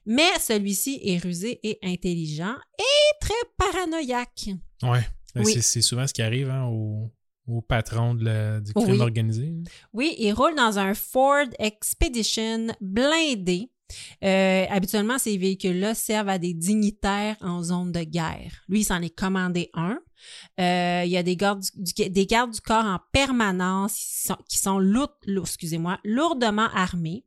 mais celui-ci est rusé et intelligent et très paranoïaque. Ouais. Ben, Oui. c'est- souvent ce qui arrive hein, au, au patron de la- du crime Oui. organisé. Oui, il roule dans un Ford Expedition blindé. Euh, habituellement, ces véhicules-là servent à des dignitaires en zone de guerre. Lui, il s'en est commandé un. Euh, il y a des gardes du, du- des gardes du corps en permanence qui sont, qui sont lourd- lourd- excusez-moi, lourdement armés.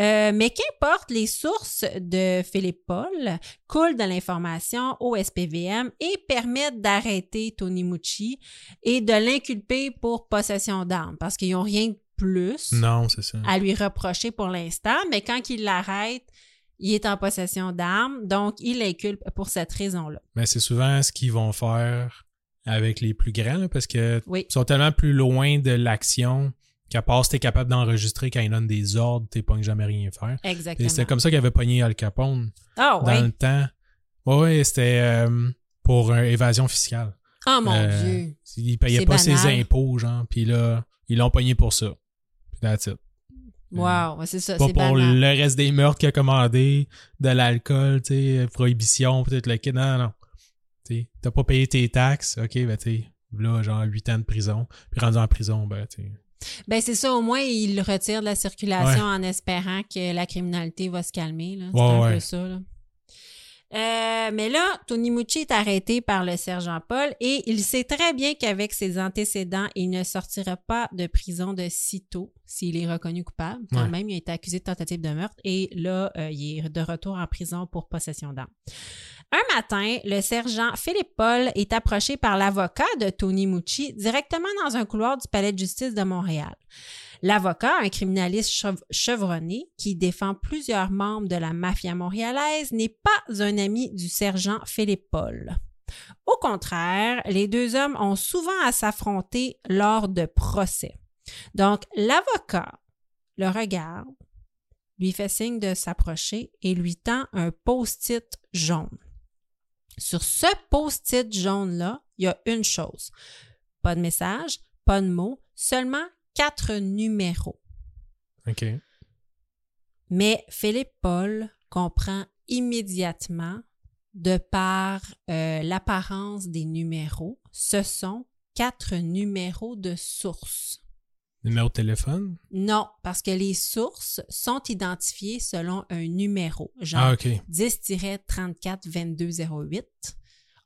Euh, mais qu'importe, les sources de Philippe Paul coulent de l'information au SPVM et permettent d'arrêter Tony Mucci et de l'inculper pour possession d'armes parce qu'ils n'ont rien plus Non, c'est ça. à lui reprocher pour l'instant, mais quand il l'arrête, il est en possession d'armes, donc il l'inculpe pour cette raison-là. Mais c'est souvent ce qu'ils vont faire avec les plus grands, là, parce que Oui. ils sont tellement plus loin de l'action qu'à part si t'es capable d'enregistrer quand ils donnent des ordres, t'es pas jamais rien faire. Et Exactement. c'était comme ça qu'il avait pogné Al Capone Ah dans le temps. Ouais, c'était euh, pour euh, évasion fiscale. Oh mon Euh, Dieu. Il payait pas ses impôts, genre, puis là, ils l'ont pogné pour ça. Puis that's it. Wow, ouais, c'est ça, Pas pour banal. le reste des meurtres qu'il a commandé, de l'alcool, tu sais, prohibition, peut-être le kid. Non, non. Tu t'as pas payé tes taxes, ok, ben tu sais, là, genre 8 ans de prison. Puis rendu en prison, ben tu sais. Ben c'est ça, au moins il le retire de la circulation en espérant que la criminalité va se calmer. là. C'est Ouais, un peu ça. Là. Euh, mais là, Tony Mucci est arrêté par le sergent Paul et il sait très bien qu'avec ses antécédents, il ne sortira pas de prison de sitôt s'il est reconnu coupable. Quand Ouais. même, il a été accusé de tentative de meurtre et là, euh, il est de retour en prison pour possession d'armes. Un matin, le sergent Philippe Paul est approché par l'avocat de Tony Mucci directement dans un couloir du palais de justice de Montréal. L'avocat, un criminaliste chev- chevronné qui défend plusieurs membres de la mafia montréalaise, n'est pas un ami du sergent Philippe Paul. Au contraire, les deux hommes ont souvent à s'affronter lors de procès. Donc, l'avocat le regarde, lui fait signe de s'approcher et lui tend un post-it jaune. Sur ce post-it jaune-là, il y a une chose. Pas de message, pas de mots, seulement quatre numéros. OK. Mais Philippe Paul comprend immédiatement, de par euh, l'apparence des numéros, ce sont quatre numéros de source. Numéro de téléphone? Non, parce que les sources sont identifiées selon un numéro, genre Ah, OK. 10-34-2208,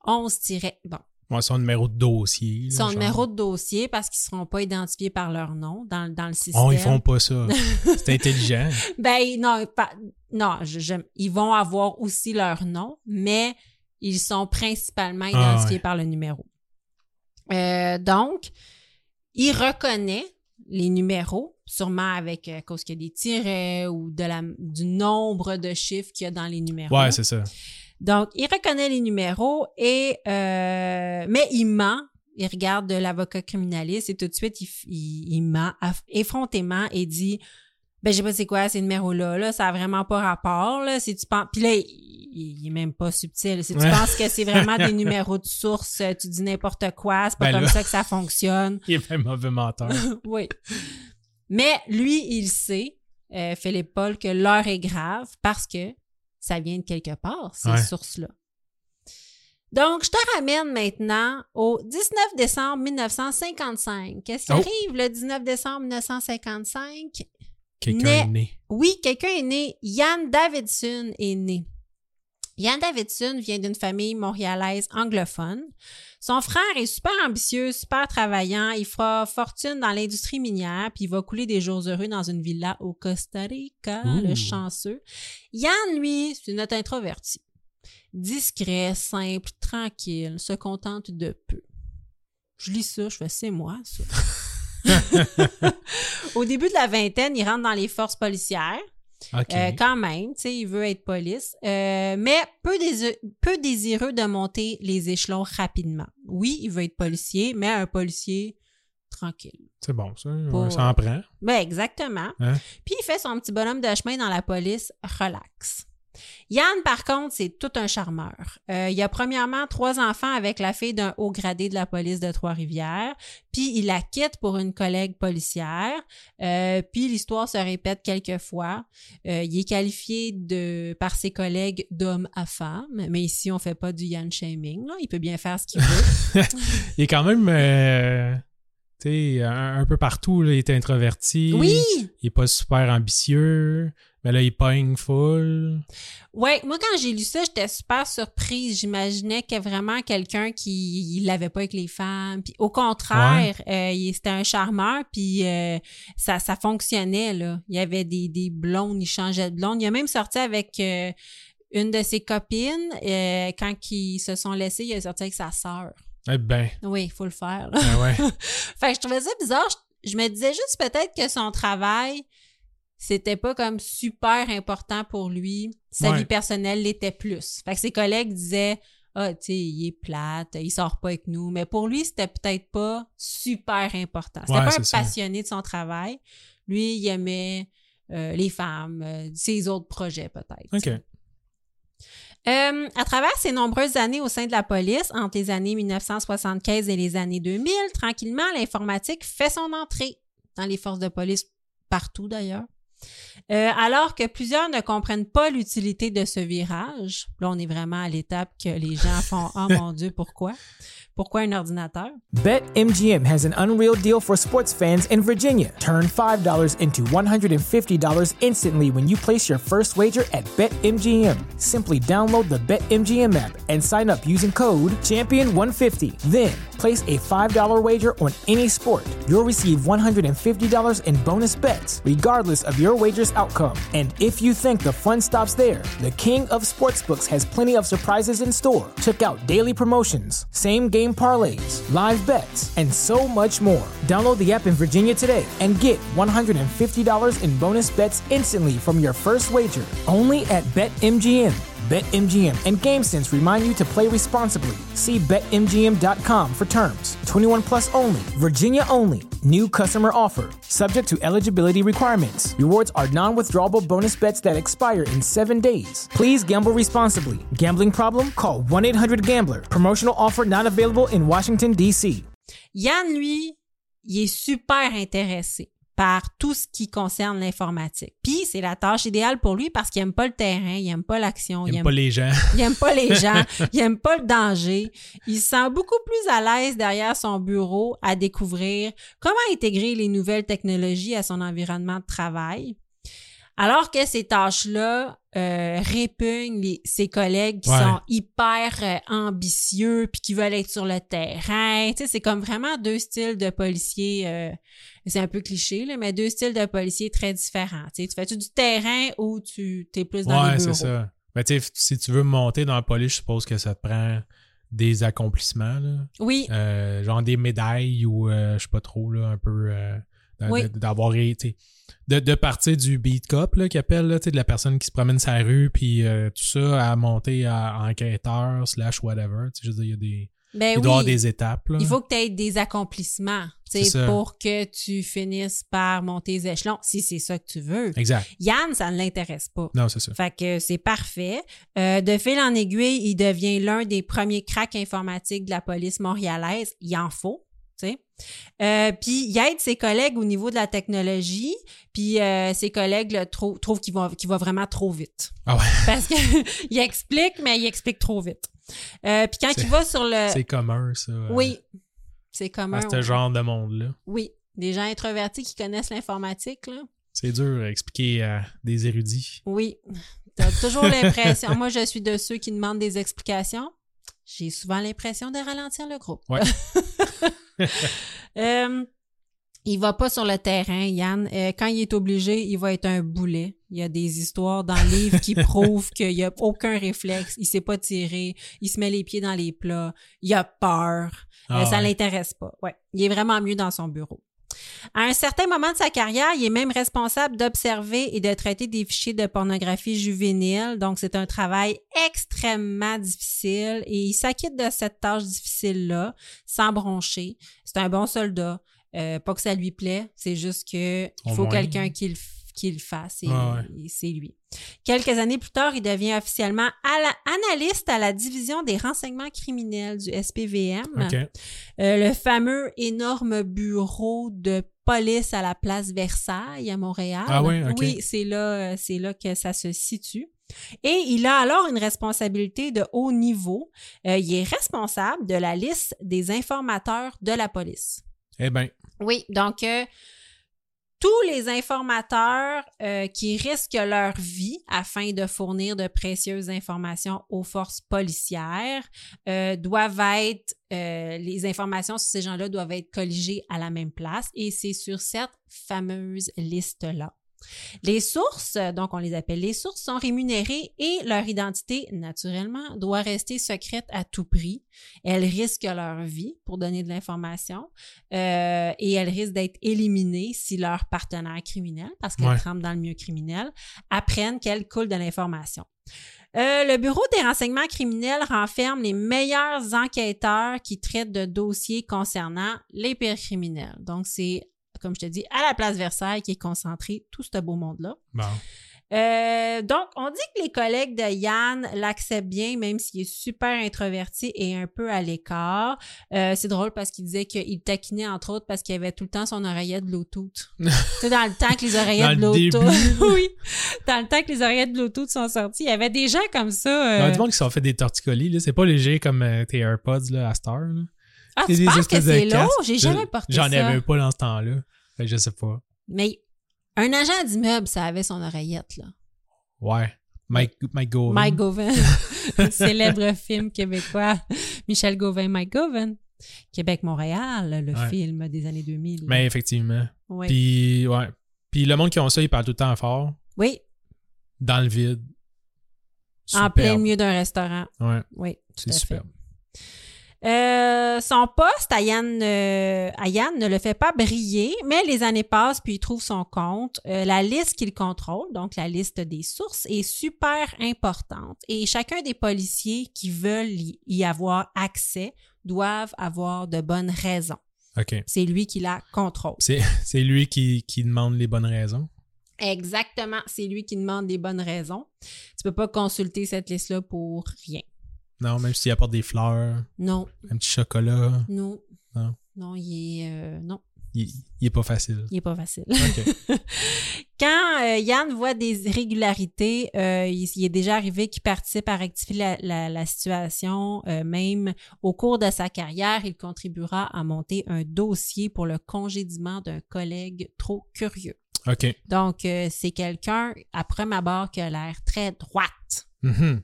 11- bon, Ouais, son numéro de dossier. son numéro de dossier parce qu'ils ne seront pas identifiés par leur nom dans, dans le système. Oh, ils font pas ça. C'est intelligent. Ben non, pas, non, je- je- ils vont avoir aussi leur nom, mais ils sont principalement Ah, identifiés ouais. par le numéro. Euh, donc, il reconnaît les numéros, sûrement avec à cause qu'il y a des tirets ou de la, du nombre de chiffres qu'il y a dans les numéros. Ouais, c'est ça. Donc, il reconnaît les numéros et euh, mais il ment. Il regarde de l'avocat criminaliste et tout de suite il, il, il ment effrontément et dit ben je sais pas c'est quoi ces numéros là là ça a vraiment pas rapport là si tu penses puis là il, est même pas subtil si tu Ouais. penses que c'est vraiment des numéros de source tu dis n'importe quoi c'est pas Ben comme là. ça que ça fonctionne Il est un mauvais menteur. oui. Mais lui, il sait, euh, Philippe Paul, que l'heure est grave parce que ça vient de quelque part, ces Ouais. sources-là. Donc, je te ramène maintenant au 19 décembre 1955. Qu'est-ce qui Oh. arrive le 19 décembre 1955? Quelqu'un est né. Oui, quelqu'un est né. Yann Davidson est né. Yann Davidson vient d'une famille montréalaise anglophone. Son frère est super ambitieux, super travaillant. Il fera fortune dans l'industrie minière, puis il va couler des jours heureux dans une villa au Costa Rica, Ouh. le chanceux. Yann, lui, c'est notre introverti. Discret, simple, tranquille, se contente de peu. Je lis ça, je fais c'est moi, ça. Au début de la vingtaine, il rentre dans les forces policières. Euh, quand même, tu sais, il veut être police, euh, mais peu, dési- peu désireux de monter les échelons rapidement. Oui, il veut être policier, mais un policier tranquille. c'est bon, ça. Ça en prend. Ben, exactement. Hein? Puis il fait son petit bonhomme de chemin dans la police relax. Yann, par contre, c'est tout un charmeur. Euh, il a premièrement trois enfants avec la fille d'un haut gradé de la police de Trois-Rivières, puis il la quitte pour une collègue policière, euh, puis l'histoire se répète quelques fois. Euh, il est qualifié par ses collègues d'homme à femme, mais ici on fait pas du Yann shaming, il peut bien faire ce qu'il veut. Il est quand même, sais, un, un peu partout. Là, il est introverti. oui! Il est pas super ambitieux. Mais là, il pogne full. Ouais, moi quand j'ai lu ça, j'étais super surprise. J'imaginais que vraiment quelqu'un qui il l'avait pas avec les femmes. Puis au contraire, euh, c'était un charmeur. Puis euh, ça, ça fonctionnait là. Il y avait des, des blondes, il changeait de blonde. Il a même sorti avec euh, une de ses copines quand ils se sont laissés. Il a sorti avec sa sœur. Eh ben, Oui, il faut le faire. là. ah ouais. fait que je trouvais ça bizarre. Je, je me disais juste peut-être que son travail, c'était pas comme super important pour lui. Sa Ouais. vie personnelle l'était plus. Fait que ses collègues disaient Ah, tu sais, il est plate, il sort pas avec nous. Mais pour lui, c'était peut-être pas super important. C'était Ouais, pas un ça. passionné de son travail. Lui, il aimait euh, les femmes, euh, ses autres projets peut-être. OK. Euh, à travers ses nombreuses années au sein de la police, entre les années 1975 et les années 2000, tranquillement, l'informatique fait son entrée dans les forces de police, partout d'ailleurs. Euh, alors que plusieurs ne comprennent pas l'utilité de ce virage, là on est vraiment à l'étape que les gens font « Oh mon Dieu, pourquoi? Pourquoi un ordinateur? » BetMGM has an unreal deal for sports fans in Virginia. Turn $5 into $150 instantly when you place your first wager at BetMGM. Simply download the BetMGM app and sign up using code Champion150. Then, place a $5 wager on any sport. You'll receive $150 in bonus bets, regardless of your wager's outcome. And if you think the fun stops there, the King of Sportsbooks has plenty of surprises in store. Check out daily promotions, same game parlays, live bets, and so much more. Download the app in Virginia today and get $150 in bonus bets instantly from your first wager. Only at BetMGM. BetMGM and GameSense remind you to play responsibly. See BetMGM.com for terms. 21 plus only, Virginia only. New customer offer. Subject to eligibility requirements. Rewards are non withdrawable bonus bets that expire in seven days. Please gamble responsibly. Gambling problem? Call 1 800 Gambler. Promotional offer not available in Washington, D.C. Yann, lui, il est super intéressé par tout ce qui concerne l'informatique. Puis, c'est la tâche idéale pour lui parce qu'il aime pas le terrain, il aime pas l'action, Il il aime aime pas les gens. Il aime pas les gens, il aime pas le danger. Il se sent beaucoup plus à l'aise derrière son bureau à découvrir comment intégrer les nouvelles technologies à son environnement de travail. Alors que ces tâches-là euh, répugnent les- ses collègues qui Ouais. sont hyper euh, ambitieux puis qui veulent être sur le terrain. Tu sais, c'est comme vraiment deux styles de policiers. euh, c'est un peu cliché, là, mais deux styles de policiers très différents. Tu sais, tu fais-tu du terrain ou tu es plus dans les Ouais, bureaux? c'est ça. Mais tu sais, si tu veux monter dans la police, je suppose que ça te prend des accomplissements, là. Oui, genre des médailles ou je sais pas trop, là, un peu d'avoir été. De, de partir du beat cop, là, qui appelle, là, de la personne qui se promène sa rue, puis euh, tout ça, à monter à enquêteur, slash whatever. Tu sais, il y a des. ben il oui. doit y avoir des étapes, là. Il faut que tu aies des accomplissements pour que tu finisses par monter les échelons, si c'est ça que tu veux. Exact. Yann, ça ne l'intéresse pas. Non, c'est ça. Fait que c'est parfait. Euh, de fil en aiguille, il devient l'un des premiers cracks informatiques de la police montréalaise. Il en faut. Euh, puis il aide ses collègues au niveau de la technologie, puis euh, ses collègues le trou- trouvent qu'il va, vraiment trop vite. Ah ouais. Parce qu'il explique, mais il explique trop vite. Euh, puis quand il va sur le... C'est commun, ça. Oui, c'est commun. À ce ouais. genre de monde-là. Oui, des gens introvertis qui connaissent l'informatique, là. C'est dur à expliquer à des érudits. Oui. T'as toujours l'impression. Moi, je suis de ceux qui demandent des explications. J'ai souvent l'impression de ralentir le groupe. Ouais. Euh, il va pas sur le terrain, Yann. Euh, quand il est obligé, il va être un boulet. Il y a des histoires dans le livre qui prouvent qu'il n'y a aucun réflexe. Il sait pas tirer. Il se met les pieds dans les plats. Il a peur. Euh, Ah ça ouais. l'intéresse pas. Ouais. Il est vraiment mieux dans son bureau. À un certain moment de sa carrière, il est même responsable d'observer et de traiter des fichiers de pornographie juvénile. Donc, c'est un travail extrêmement difficile et il s'acquitte de cette tâche difficile-là sans broncher. C'est un bon soldat. Euh, pas que ça lui plaît, c'est juste que il Au faut quelqu'un qui le, qui le fasse et, Ah ouais. et c'est lui. Quelques années plus tard, il devient officiellement analyste à la division des renseignements criminels du SPVM. Euh, le fameux énorme bureau de police à la place Versailles à Montréal. Ah oui, ok. Oui, c'est là, c'est là que ça se situe. Et il a alors une responsabilité de haut niveau. Euh, il est responsable de la liste des informateurs de la police. Eh bien, Oui, donc euh, tous les informateurs euh, qui risquent leur vie afin de fournir de précieuses informations aux forces policières euh, doivent être, les informations sur ces gens-là doivent être colligées à la même place. Et c'est sur cette fameuse liste-là Les sources, donc on les appelle les sources, sont rémunérées et leur identité, naturellement, doit rester secrète à tout prix. Elles risquent leur vie pour donner de l'information euh, et elles risquent d'être éliminées si leurs partenaires criminels, parce qu'elles Ouais. tremblent dans le milieu criminel, apprennent qu'elles coulent de l'information. Euh, le Bureau des renseignements criminels renferme les meilleurs enquêteurs qui traitent de dossiers concernant les pires criminels. Donc, c'est, comme je te dis, à la place Versailles qui est concentré tout ce beau monde-là. Bon. Euh, donc, on dit que les collègues de Yann l'acceptent bien, même s'il est super introverti et un peu à l'écart. Euh, c'est drôle parce qu'il disait qu'il taquinait, entre autres, parce qu'il avait tout le temps son oreillette Bluetooth. sais, dans le temps que les oreillettes Dans Bluetooth... oui, dans le temps que les oreillettes Bluetooth sont sorties, il y avait des gens comme ça... euh, Il y a du monde qui s'en fait des torticolis, là. C'est pas léger comme euh, tes AirPods, là, à Star, là. Ah, tu des penses que c'est lourd? J'ai jamais porté J'en ça. avais pas dans ce temps-là. Fait que je sais pas. Mais un agent d'immeuble, ça avait son oreillette, là. Ouais. Mike, Mike Govan. Mike Gauvin, célèbre film québécois. Michel Gauvin, Mike Gauvin. Québec-Montréal, le Ouais. film des années 2000. Mais effectivement. Puis, ouais. Puis le monde qui ont ça, ils parlent tout le temps fort, oui, dans le vide. en plein milieu d'un restaurant. Ouais, Oui, c'est superbe. Euh, son poste à Yann, euh, à Yann ne le fait pas briller, mais les années passent puis il trouve son compte. Euh, la liste qu'il contrôle, donc la liste des sources, est super importante et chacun des policiers qui veulent y- avoir accès doivent avoir de bonnes raisons. OK. C'est lui qui la contrôle. C'est lui qui, qui demande les bonnes raisons? Exactement, c'est lui qui demande des bonnes raisons. Tu peux pas consulter cette liste-là pour rien. Non, même s'il apporte des fleurs, Non, un petit chocolat, non, Non. non, il est euh, non, il, il est pas facile. il est pas facile. Quand euh, Yann voit des irrégularités, euh, il, il est déjà arrivé qu'il participe à rectifier la, la- la situation. euh, même au cours de sa carrière, il contribuera à monter un dossier pour le congédiement d'un collègue trop curieux. OK. Donc, c'est quelqu'un, à prime abord, qui a l'air très droite. Mhm.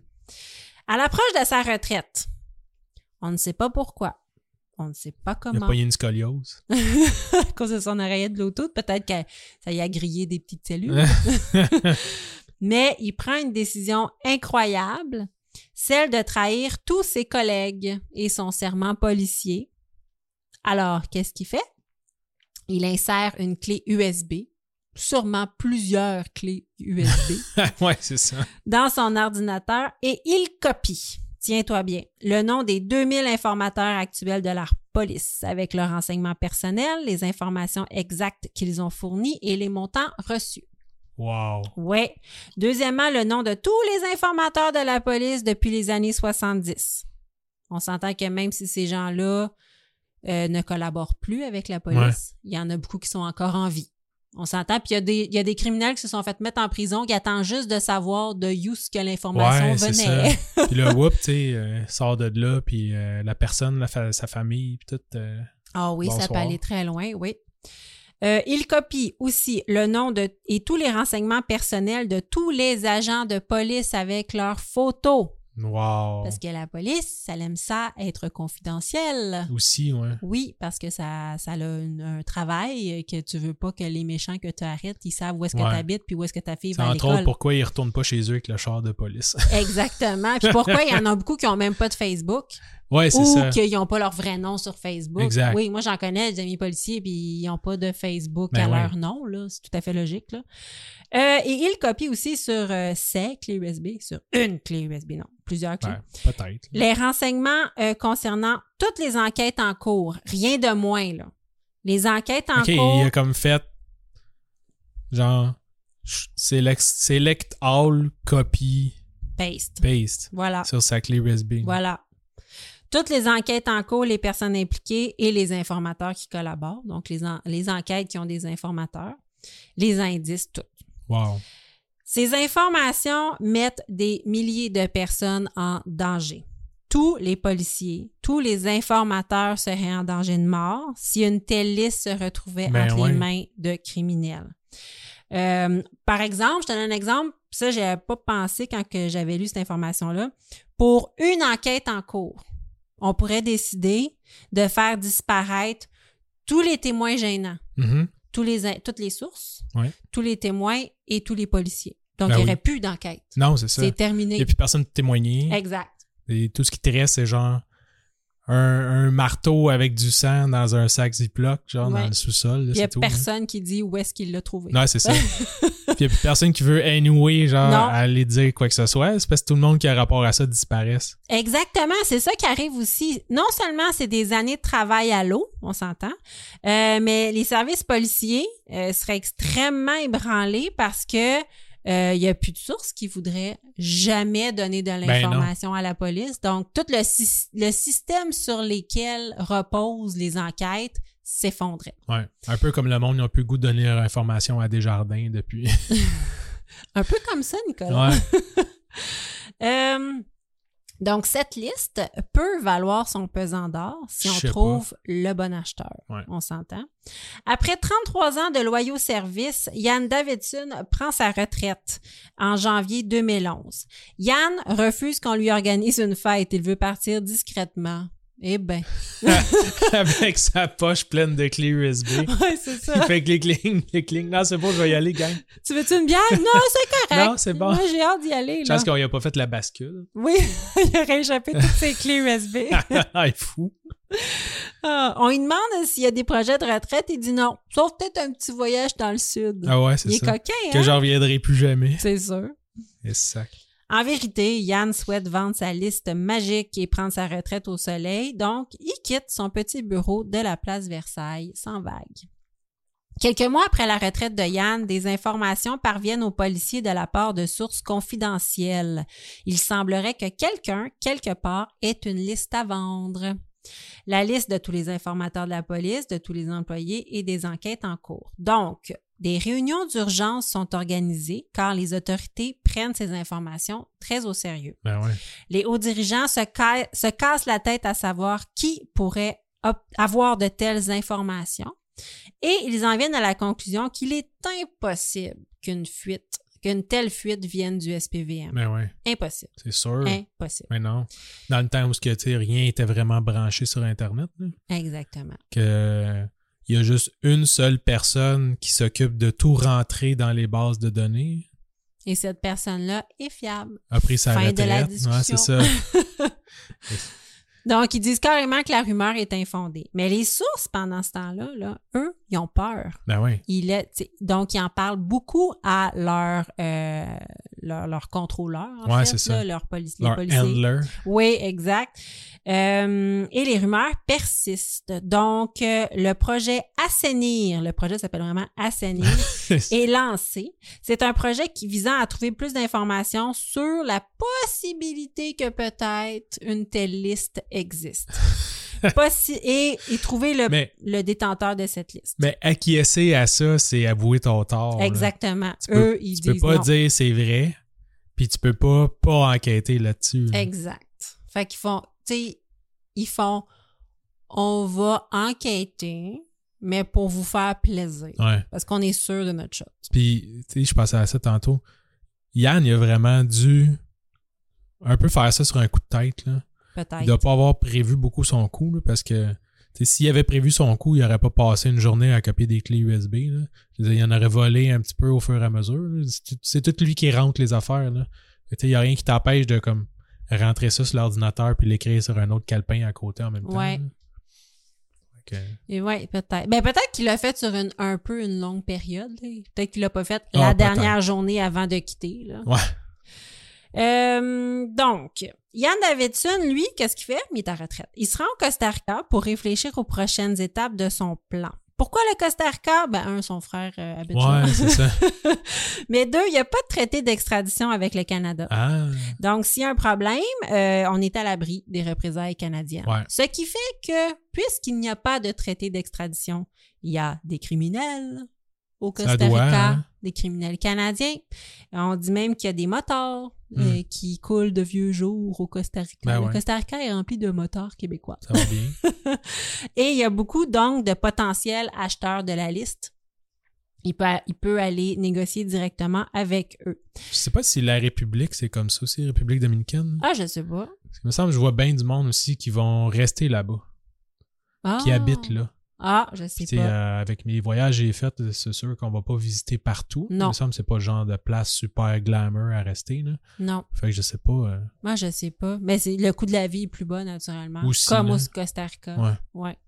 À l'approche de sa retraite, on ne sait pas pourquoi. On ne sait pas Il a comment. pas eu une scoliose. à cause de son oreillette Bluetooth, peut-être que ça y a grillé des petites cellules. Mais il prend une décision incroyable, celle de trahir tous ses collègues et son serment policier. Alors, qu'est-ce qu'il fait? Il insère une clé USB, sûrement plusieurs clés USB, ouais, c'est ça. dans son ordinateur et il copie, tiens-toi bien, le nom des 2000 informateurs actuels de la police avec leurs renseignements personnels, les informations exactes qu'ils ont fournies et les montants reçus. Wow. Oui. Deuxièmement, le nom de tous les informateurs de la police depuis les années 70. On s'entend que même si ces gens-là euh, ne collaborent plus avec la police, il y en a beaucoup qui sont encore en vie. On s'entend. Puis il y, a des- il y a des criminels qui se sont fait mettre en prison, qui attendent juste de savoir de où ce que l'information Ouais, venait. ça. Puis le whoop, tu sais, euh, sort de là, puis euh, la personne, la fa- sa famille, puis tout. euh, Ah oui, ça peut aller très loin, oui. Il copie aussi le nom de et tous les renseignements personnels de tous les agents de police avec leurs photos. Wow. Parce que la police, ça aime ça être confidentiel. Aussi, ouais. Oui, parce que ça, ça a un travail que tu veux pas que les méchants que tu arrêtes, ils savent où est-ce que Ouais. tu habites puis où est-ce que ta fille va à entre autres pourquoi ils retournent pas chez eux avec le char de police. Exactement. Puis pourquoi il y en a beaucoup qui ont même pas de Facebook ouais, c'est ou ça. qu'ils n'ont pas leur vrai nom sur Facebook. Exact. Oui, moi j'en connais des amis policiers puis ils n'ont pas de Facebook Ben à ouais. leur nom là, c'est tout à fait logique là. Euh, et il copie aussi sur euh, ses clés USB, sur une clé USB, non, plusieurs clés. Ouais, peut-être. Les renseignements euh, concernant toutes les enquêtes en cours, rien de moins là. Les enquêtes en Ok, cours, il a comme fait genre select, select all copy paste. paste Voilà. sur sa clé USB. Voilà. Toutes les enquêtes en cours, les personnes impliquées et les informateurs qui collaborent, donc les, en- les enquêtes qui ont des informateurs, les indices, tout. Wow. Ces informations mettent des milliers de personnes en danger. Tous les policiers, tous les informateurs seraient en danger de mort si une telle liste se retrouvait Ben entre les mains de criminels. Euh, par exemple, je te donne un exemple, ça, j'avais pas pensé quand j'avais lu cette information-là. Pour une enquête en cours, on pourrait décider de faire disparaître tous les témoins gênants Mhm. tous les, in- toutes les sources, Ouais. tous les témoins et tous les policiers. Donc, Ben il n'y oui. aurait plus d'enquête. Non, c'est ça. C'est Il terminé. n'y a plus personne pour témoigner. Exact. Et tout ce qui te reste, c'est genre un, un marteau avec du sang dans un sac Ziploc, genre Ouais. dans le sous-sol. Il n'y a tout, personne qui dit où est-ce qu'il l'a trouvé. Non, c'est ça. Puis il n'y a plus personne qui veut anyway, genre, Non. aller dire quoi que ce soit. C'est parce que tout le monde qui a rapport à ça disparaisse. Exactement, c'est ça qui arrive aussi. Non seulement c'est des années de travail à l'eau, on s'entend, euh, mais les services policiers euh, seraient extrêmement ébranlés parce que euh, il y a plus de sources qui voudraient jamais donner de l'information à la police. Donc tout le, le système sur lesquels reposent les enquêtes s'effondrait. Ouais. Un peu comme le monde n'a plus le goût de donner leur information à Desjardins depuis. Un peu comme ça, Nicolas. ouais. Euh, donc, cette liste peut valoir son pesant d'or si on trouve le bon acheteur. Ouais. On s'entend. Après 33 ans de loyaux services, Yann Davidson prend sa retraite en janvier 2011. Yann refuse qu'on lui organise une fête. Il veut partir discrètement. Eh ben. Avec sa poche pleine de clés USB. Ouais, c'est Il ça. fait clic, clic, clic, clic. Non, c'est bon, je vais y aller, gang. tu veux-tu une bière? Non, c'est correct. Non, c'est bon. Moi, j'ai hâte d'y aller. Je Là. pense qu'on n'y a pas fait la bascule. Oui, il aurait échappé toutes ses clés USB. ah, il est fou. Ah, on lui demande s'il y a des projets de retraite. Il dit non. Sauf peut-être un petit voyage dans le sud. Ah ouais, il c'est est ça. coquin, Que hein? j'en reviendrai plus jamais. C'est sûr. Et sac. En vérité, Yann souhaite vendre sa liste magique et prendre sa retraite au soleil, donc il quitte son petit bureau de la place Versailles sans vague. Quelques mois après la retraite de Yann, des informations parviennent aux policiers de la part de sources confidentielles. Il semblerait que quelqu'un, quelque part, ait une liste à vendre. La liste de tous les informateurs de la police, de tous les employés et des enquêtes en cours. Donc, des réunions d'urgence sont organisées car les autorités prennent ces informations très au sérieux. Ben ouais. Les hauts dirigeants se, ca- se cassent la tête à savoir qui pourrait avoir de telles informations et ils en viennent à la conclusion qu'il est impossible qu'une fuite, qu'une telle fuite vienne du SPVM. Ben ouais. Impossible. C'est sûr. Impossible. Mais non. Dans le temps où rien était vraiment branché sur Internet, là, Exactement. que il y a juste une seule personne qui s'occupe de tout rentrer dans les bases de données, Et cette personne-là est fiable. a pris sa Fin de Ouais, c'est ça. Donc, ils disent carrément que la rumeur est infondée. Mais les sources, pendant ce temps-là, là, eux, ils ont peur. Ben ouais. Il est, donc, ils en parlent beaucoup à leur, euh, leur, leur contrôleur, en Ouais, fait, là, ça. leur police, Leur handler. Oui, exact. Euh, et les rumeurs persistent. Donc, euh, le projet Assainir, le projet s'appelle vraiment Assainir, est lancé. C'est un projet qui visant à trouver plus d'informations sur la possibilité que peut-être une telle liste existe. Possi- et, et trouver le, mais, le détenteur de cette liste. mais acquiescer à ça, c'est avouer ton tort. là. Exactement. Tu peux- Eux, ils Tu peux pas non. dire c'est vrai, puis tu peux pas pas enquêter là-dessus. là. Exact. Fait qu'ils font, tu sais, ils font, on va enquêter, mais pour vous faire plaisir. Ouais. Parce qu'on est sûr de notre shot. Puis, tu sais, je pensais à ça tantôt. Yann, il a vraiment dû un peu faire ça sur un coup de tête, là. Il Peut-être. doit pas avoir prévu beaucoup son coup, là, parce que s'il avait prévu son coup, il aurait pas passé une journée à copier des clés USB. Là. Dire, il en aurait volé un petit peu au fur et à mesure. C'est tout- lui qui rentre les affaires. Là. Il n'y a rien qui t'empêche de comme rentrer ça sur l'ordinateur puis l'écrire sur un autre calepin à côté en même temps. Ouais. Fait que- Et ouais, peut-être. Ben, peut-être qu'il l'a fait sur une, un peu une longue période. Peut-être qu'il l'a pas fait Ah, la dernière journée avant de quitter. Là. Ouais. Euh, donc, Yann Davidson, lui, qu'est-ce qu'il fait? Il est à retraite. Il se rend au Costa Rica pour réfléchir aux prochaines étapes de son plan. Pourquoi le Costa Rica? Ben, un, son frère euh, habite là. Ouais, c'est ça. Mais deux, il n'y a pas de traité d'extradition avec le Canada. Ah, Donc, s'il y a un problème, euh, on est à l'abri des représailles canadiennes. Ouais. Ce qui fait que, puisqu'il n'y a pas de traité d'extradition, il y a des criminels au Costa doit, Rica, hein? des criminels canadiens. On dit même qu'il y a des motards euh, Hmm. qui coulent de vieux jours au Costa Rica. Ben Le. Costa Rica est rempli de motards québécois. ça va bien. Et il y a beaucoup donc de potentiels acheteurs de la liste. Il peut, il peut aller négocier directement avec eux. Je sais pas si la République, c'est comme ça aussi, République dominicaine. Ah, je sais pas. Qu'il me semble que je vois bien du monde aussi qui vont rester là-bas, Ah. qui habitent là. Ah, je sais Puis, pas. euh, avec mes voyages j'ai faits, c'est sûr qu'on va pas visiter partout. Non. Il me semble que c'est pas le genre de place super glamour à rester. Là. Non, Fait que je sais pas. euh, moi, je sais pas. Mais c'est le coût de la vie est plus bas, naturellement. Aussi, comme là. au Costa Rica. ouais. Ouais.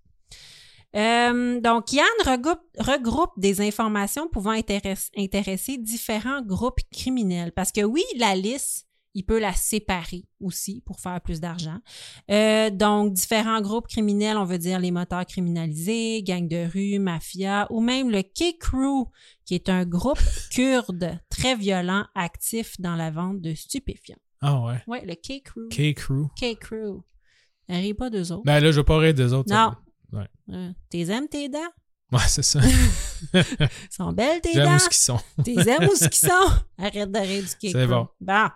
Euh, donc, Yann regroupe, regroupe des informations pouvant intéress- intéresser différents groupes criminels. Parce que oui, la liste, il peut la séparer aussi pour faire plus d'argent. Euh, donc, différents groupes criminels, on veut dire les moteurs criminalisés, gangs de rue, mafia, ou même le K-Crew, qui est un groupe kurde très violent, actif dans la vente de stupéfiants. Ah ouais. Ouais, le K-Crew. K-Crew. K-Crew. Ris pas d'eux autres. Ben là, je veux pas rire des autres. Non. ça. Ouais. Euh, T'es aimes tes dents? Ouais, c'est ça. sont belles tes J'aime dents? où ce qu'ils sont. T'es aimes où ce qu'ils sont? Arrête de rire du cake. C'est bon. Bon.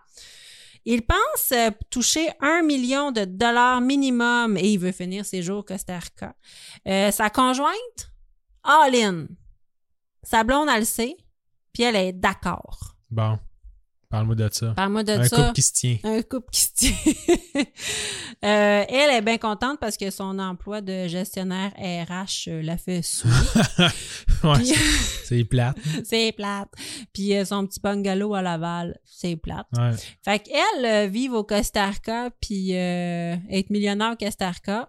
Il pense euh, toucher un million de dollars minimum et il veut finir ses jours au Costa Rica. Euh, sa conjointe, all in. Sa blonde, elle le sait, puis elle est d'accord. Bon. Parle-moi de ça. Parle-moi de Un ça. couple qui se tient. Un couple qui se tient. Euh, elle est bien contente parce que son emploi de gestionnaire RH euh, la fait ouais, Puis- c'est- plate. c'est plate. Puis euh, son petit bungalow à Laval, c'est plate. Ouais. Fait qu'elle vivre au Costa Rica puis être millionnaire au Costa Rica,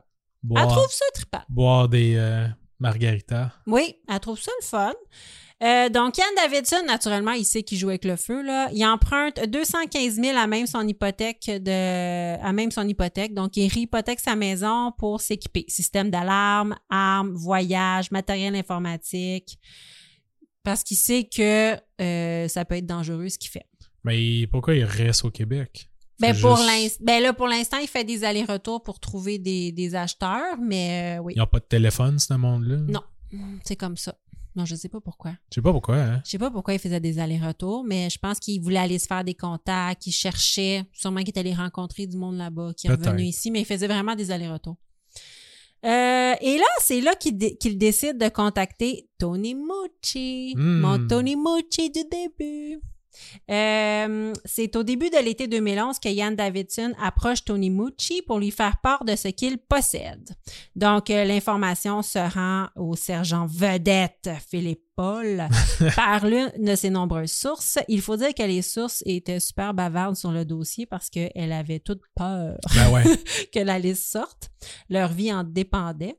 elle trouve ça trippant. boire des margaritas. Oui, elle trouve ça le fun. Euh, donc, Yann Davidson, naturellement, il sait qu'il joue avec le feu. Là. Il emprunte 215 000 à même son hypothèque de, à même son hypothèque. Donc, il réhypothèque sa maison pour s'équiper. Système d'alarme, armes, voyage, matériel informatique. Parce qu'il sait que euh, ça peut être dangereux ce qu'il fait. Mais pourquoi il reste au Québec? Ben pour juste- ben là pour l'instant, il fait des allers-retours pour trouver des, des acheteurs, mais euh, oui. Ils n'ont pas de téléphone, ce monde-là? Non, c'est comme ça. Non, je sais pas pourquoi. Je sais pas pourquoi, hein? Je sais pas pourquoi il faisait des allers-retours, mais je pense qu'il voulait aller se faire des contacts, il cherchait, sûrement qu'il est allé rencontrer du monde là-bas, qui est revenu ici, mais il faisait vraiment des allers-retours. Euh, et là, c'est là qu'il dé- qu'il décide de contacter Tony Mucci, Hmm. mon Tony Mucci du début. Euh, c'est au début de l'été 2011 que Yann Davidson approche Tony Mucci pour lui faire part de ce qu'il possède. Donc, euh, l'information se rend au sergent vedette Philippe Paul par l'une de ses nombreuses sources. Il faut dire que les sources étaient super bavardes sur le dossier parce qu'elles avaient toutes peur Ben ouais. que la liste sorte. Leur vie en dépendait.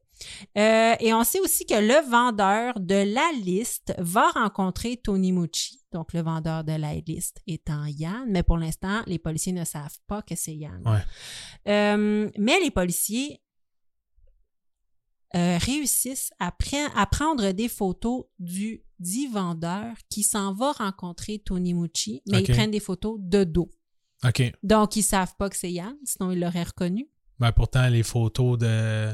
Euh, et on sait aussi que le vendeur de la liste va rencontrer Tony Mucci, donc le vendeur de la liste étant Yann, mais pour l'instant, les policiers ne savent pas que c'est Yann. Ouais. Euh, mais les policiers euh, réussissent à, pre- à prendre des photos du dit vendeur qui s'en va rencontrer Tony Mucci, mais ils prennent des photos de dos. OK. Donc, ils savent pas que c'est Yann, sinon ils l'auraient reconnu. Ben pourtant, les photos de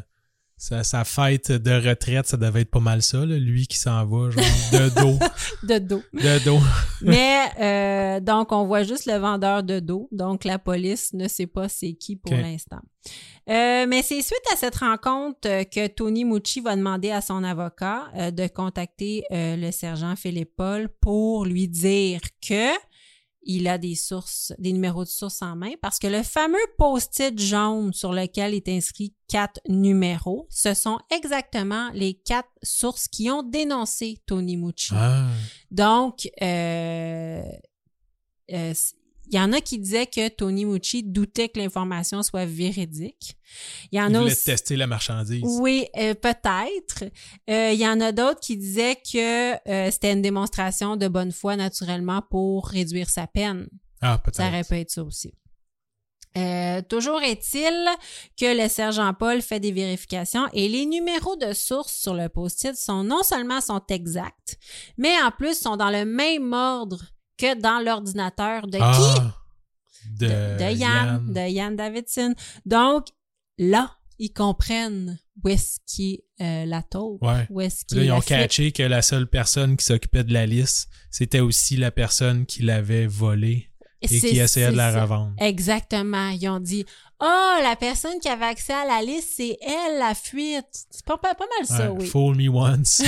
sa, sa fête de retraite, ça devait être pas mal ça, là. Lui qui s'en va, genre, de dos. De dos. De dos. Mais euh, donc, on voit juste le vendeur de dos. Donc, la police ne sait pas c'est qui pour l'instant. Euh, mais c'est suite à cette rencontre que Tony Mucci va demander à son avocat euh, de contacter euh, le sergent Philippe Paul pour lui dire que il a des sources, des numéros de sources en main parce que le fameux post-it jaune sur lequel est inscrit quatre numéros, ce sont exactement les quatre sources qui ont dénoncé Tony Mucci. Ah. Donc, euh, euh, il y en a qui disaient que Tony Mucci doutait que l'information soit véridique. Il y en Il a voulait aussi... tester la marchandise. Oui, euh, peut-être. Euh, Il y en a d'autres qui disaient que euh, c'était une démonstration de bonne foi naturellement pour réduire sa peine. Ah, Ça aurait peut-être. pu être ça aussi. Euh, toujours est-il que le sergent Paul fait des vérifications et les numéros de source sur le post-it sont non seulement sont exacts, mais en plus sont dans le même ordre que dans l'ordinateur de qui? Ah. De, de, de Yann, Yann. de Yann Davidson. Donc, là, ils comprennent où est-ce qui est euh, la taupe, Ouais. où est-ce qui est ils ont fuite. catché que la seule personne qui s'occupait de la liste, c'était aussi la personne qui l'avait volée et qui essayait de la ça. revendre. Exactement. Ils ont dit Oh, la personne qui avait accès à la liste, c'est elle, la fuite. C'est pas, pas, pas mal ça, Ouais, oui. Fool me once.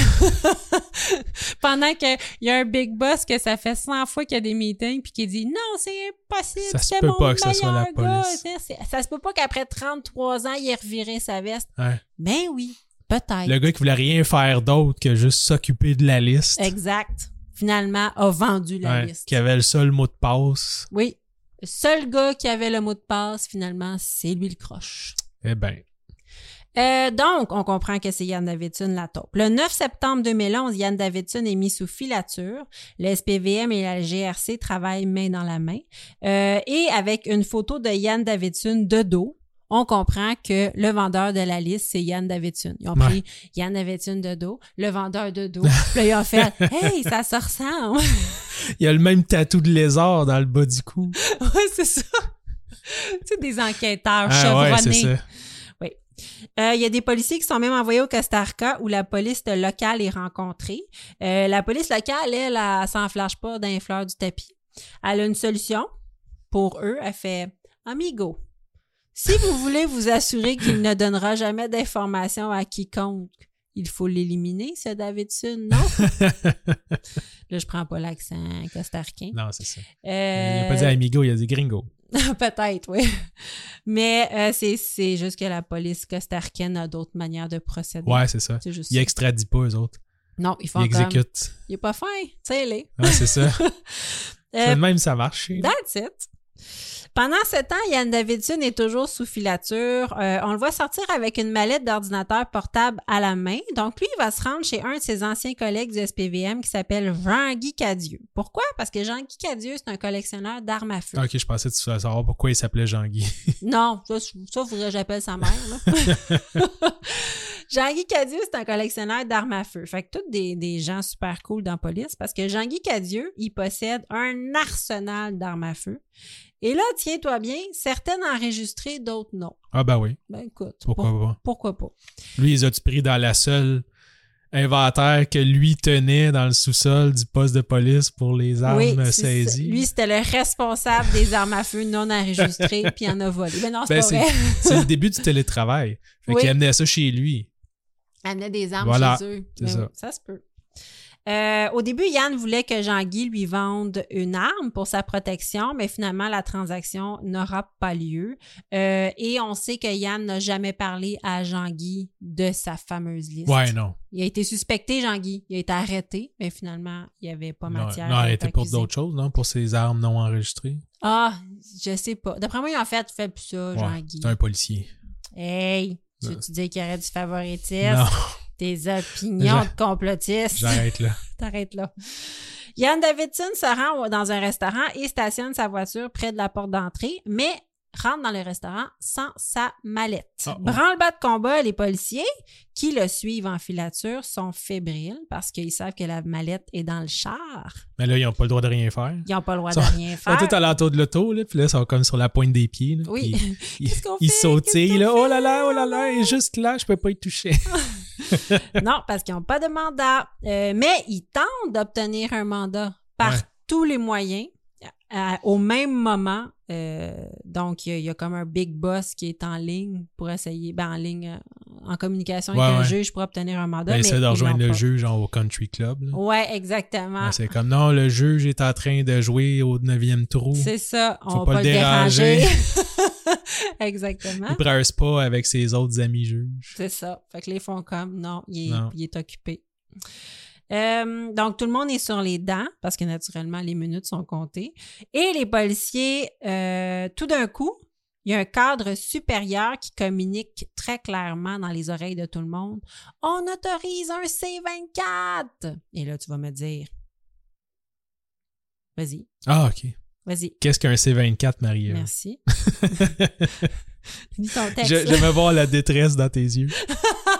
Pendant qu'il y a un big boss que ça fait 100 fois qu'il y a des meetings puis qui dit Non, c'est impossible. Ça se peut mon pas que ça soit la gars. police. Ça se peut pas qu'après 33 ans, il ait reviré sa veste. Ouais. Ben oui. Peut-être. Le gars qui voulait rien faire d'autre que juste s'occuper de la liste. Exact. Finalement, a vendu la Ouais, liste. Qui avait le seul mot de passe. Oui. Le seul gars qui avait le mot de passe, finalement, c'est lui le croche. Eh ben. Euh, donc, on comprend que c'est Yann Davidson la taupe. Le 9 septembre 2011, Yann Davidson est mis sous filature. Le SPVM et la GRC travaillent main dans la main. Euh, et avec une photo de Yann Davidson de dos, on comprend que le vendeur de la liste, c'est Yann Davidson. Ils ont Ouais. pris Yann Davidson de dos, le vendeur de dos. Puis là, ils ont fait « Hey, ça se ressemble! Il y a le même tatou de lézard dans le bas du cou. » Ouais, c'est ça. c'est des enquêteurs Ah ouais, c'est chevronnés. ça. Euh, Il y a des policiers qui sont même envoyés au Costa Rica où la police locale est rencontrée. Euh, la police locale, elle, elle, s'en flash pas d'un fleur du tapis. Elle a une solution pour eux. Elle fait Amigo, si vous voulez vous assurer qu'il ne donnera jamais d'informations à quiconque, il faut l'éliminer, ce Davidson, non? Là, je prends pas l'accent costaricain. Non, c'est ça. Euh, Il a pas dit amigo, il a dit gringo. Peut-être, oui. Mais euh, c'est, c'est juste que la police costaricaine a d'autres manières de procéder. Ouais, c'est ça. C'est juste Il extradit pas eux autres. Non, ils font Il comme... exécute. Il est pas fin, tu sais, les. Ouais, c'est ça. Euh, même, ça marche. That's it. Pendant ce temps, Yann Davidson est toujours sous filature. Euh, on le voit sortir avec une mallette d'ordinateur portable à la main. Donc, lui, il va se rendre chez un de ses anciens collègues du SPVM qui s'appelle Jean-Guy Cadieux. Pourquoi? Parce que Jean-Guy Cadieux, c'est un collectionneur d'armes à feu. Ok, je pensais que tu voulais savoir pourquoi il s'appelait Jean-Guy. Non, ça, ça faudrait que j'appelle sa mère. là. Jean-Guy Cadieux, c'est un collectionneur d'armes à feu. Fait que tous des, des gens super cool dans la police parce que Jean-Guy Cadieux, il possède un arsenal d'armes à feu. Et là, tiens-toi bien, certaines enregistrées, d'autres non. Ah ben oui, Ben écoute, pourquoi pour- pas? pourquoi pas? Lui, ils ont-tu pris dans la seule inventaire que lui tenait dans le sous-sol du poste de police pour les armes oui, saisies? lui, c'était le responsable des armes à feu non enregistrées, puis il en a volé. Ben non, c'est Ben, pas vrai. c'est le début du télétravail. Fait Oui. qu'il amenait ça chez lui. Amenait des armes Voilà, chez eux. c'est Ben ça. se peut. Euh, au début, Yann voulait que Jean-Guy lui vende une arme pour sa protection, mais finalement, la transaction n'aura pas lieu. Euh, et on sait que Yann n'a jamais parlé à Jean-Guy de sa fameuse liste. Ouais, non. Il a été suspecté, Jean-Guy. Il a été arrêté, mais finalement, il n'y avait pas Non, matière. non, elle être était pour d'autres choses, non? Pour ses armes non enregistrées? Ah, je sais pas. D'après moi, il en fait, fait plus ça, Ouais, Jean-Guy. c'est un policier. Hey, tu Non. veux-tu dire qu'il y aurait du favoritisme? Non, Tes opinions de complotistes. j'arrête là. T'arrêtes là. Yann Davidson se rend dans un restaurant et stationne sa voiture près de la porte d'entrée, mais rentre dans le restaurant sans sa mallette. Ah, oh. Branle-bas de combat, les policiers qui le suivent en filature sont fébriles parce qu'ils savent que la mallette est dans le char. Mais là, ils n'ont pas le droit de rien faire. Ils n'ont pas le droit de rien Ils sont faire. tous à l'entour de l'auto, là, puis là, ils sont comme sur la pointe des pieds. Là, Oui. Ils, Qu'est-ce qu'on ils sautillent, là. Oh là là, oh là là, il est juste là, je peux pas y toucher. non, parce qu'ils n'ont pas de mandat. Euh, mais ils tentent d'obtenir un mandat par Ouais. tous les moyens à- au même moment. Euh, donc, il y, y a comme un big boss qui est en ligne pour essayer, ben en ligne, en communication Ouais, avec un ouais. juge pour obtenir un mandat. Ben, mais essaie de rejoindre le pas. juge genre, au country club. Ouais, exactement. Ben, c'est comme, non, le juge est en train de jouer au 9e trou. C'est ça. On Faut va pas pas le déranger. déranger. exactement. Il un spa avec ses autres amis juges. C'est ça. Fait que les font comme non, il est, Non. il est occupé. Euh, donc, tout le monde est sur les dents parce que naturellement, les minutes sont comptées. Et les policiers, euh, tout d'un coup, il y a un cadre supérieur qui communique très clairement dans les oreilles de tout le monde. On autorise un C24. Et là, tu vas me dire, vas-y, Ah, OK. vas-y. Qu'est-ce qu'un C24, Marie? Merci. Lis ton texte. Je- voir la détresse dans tes yeux.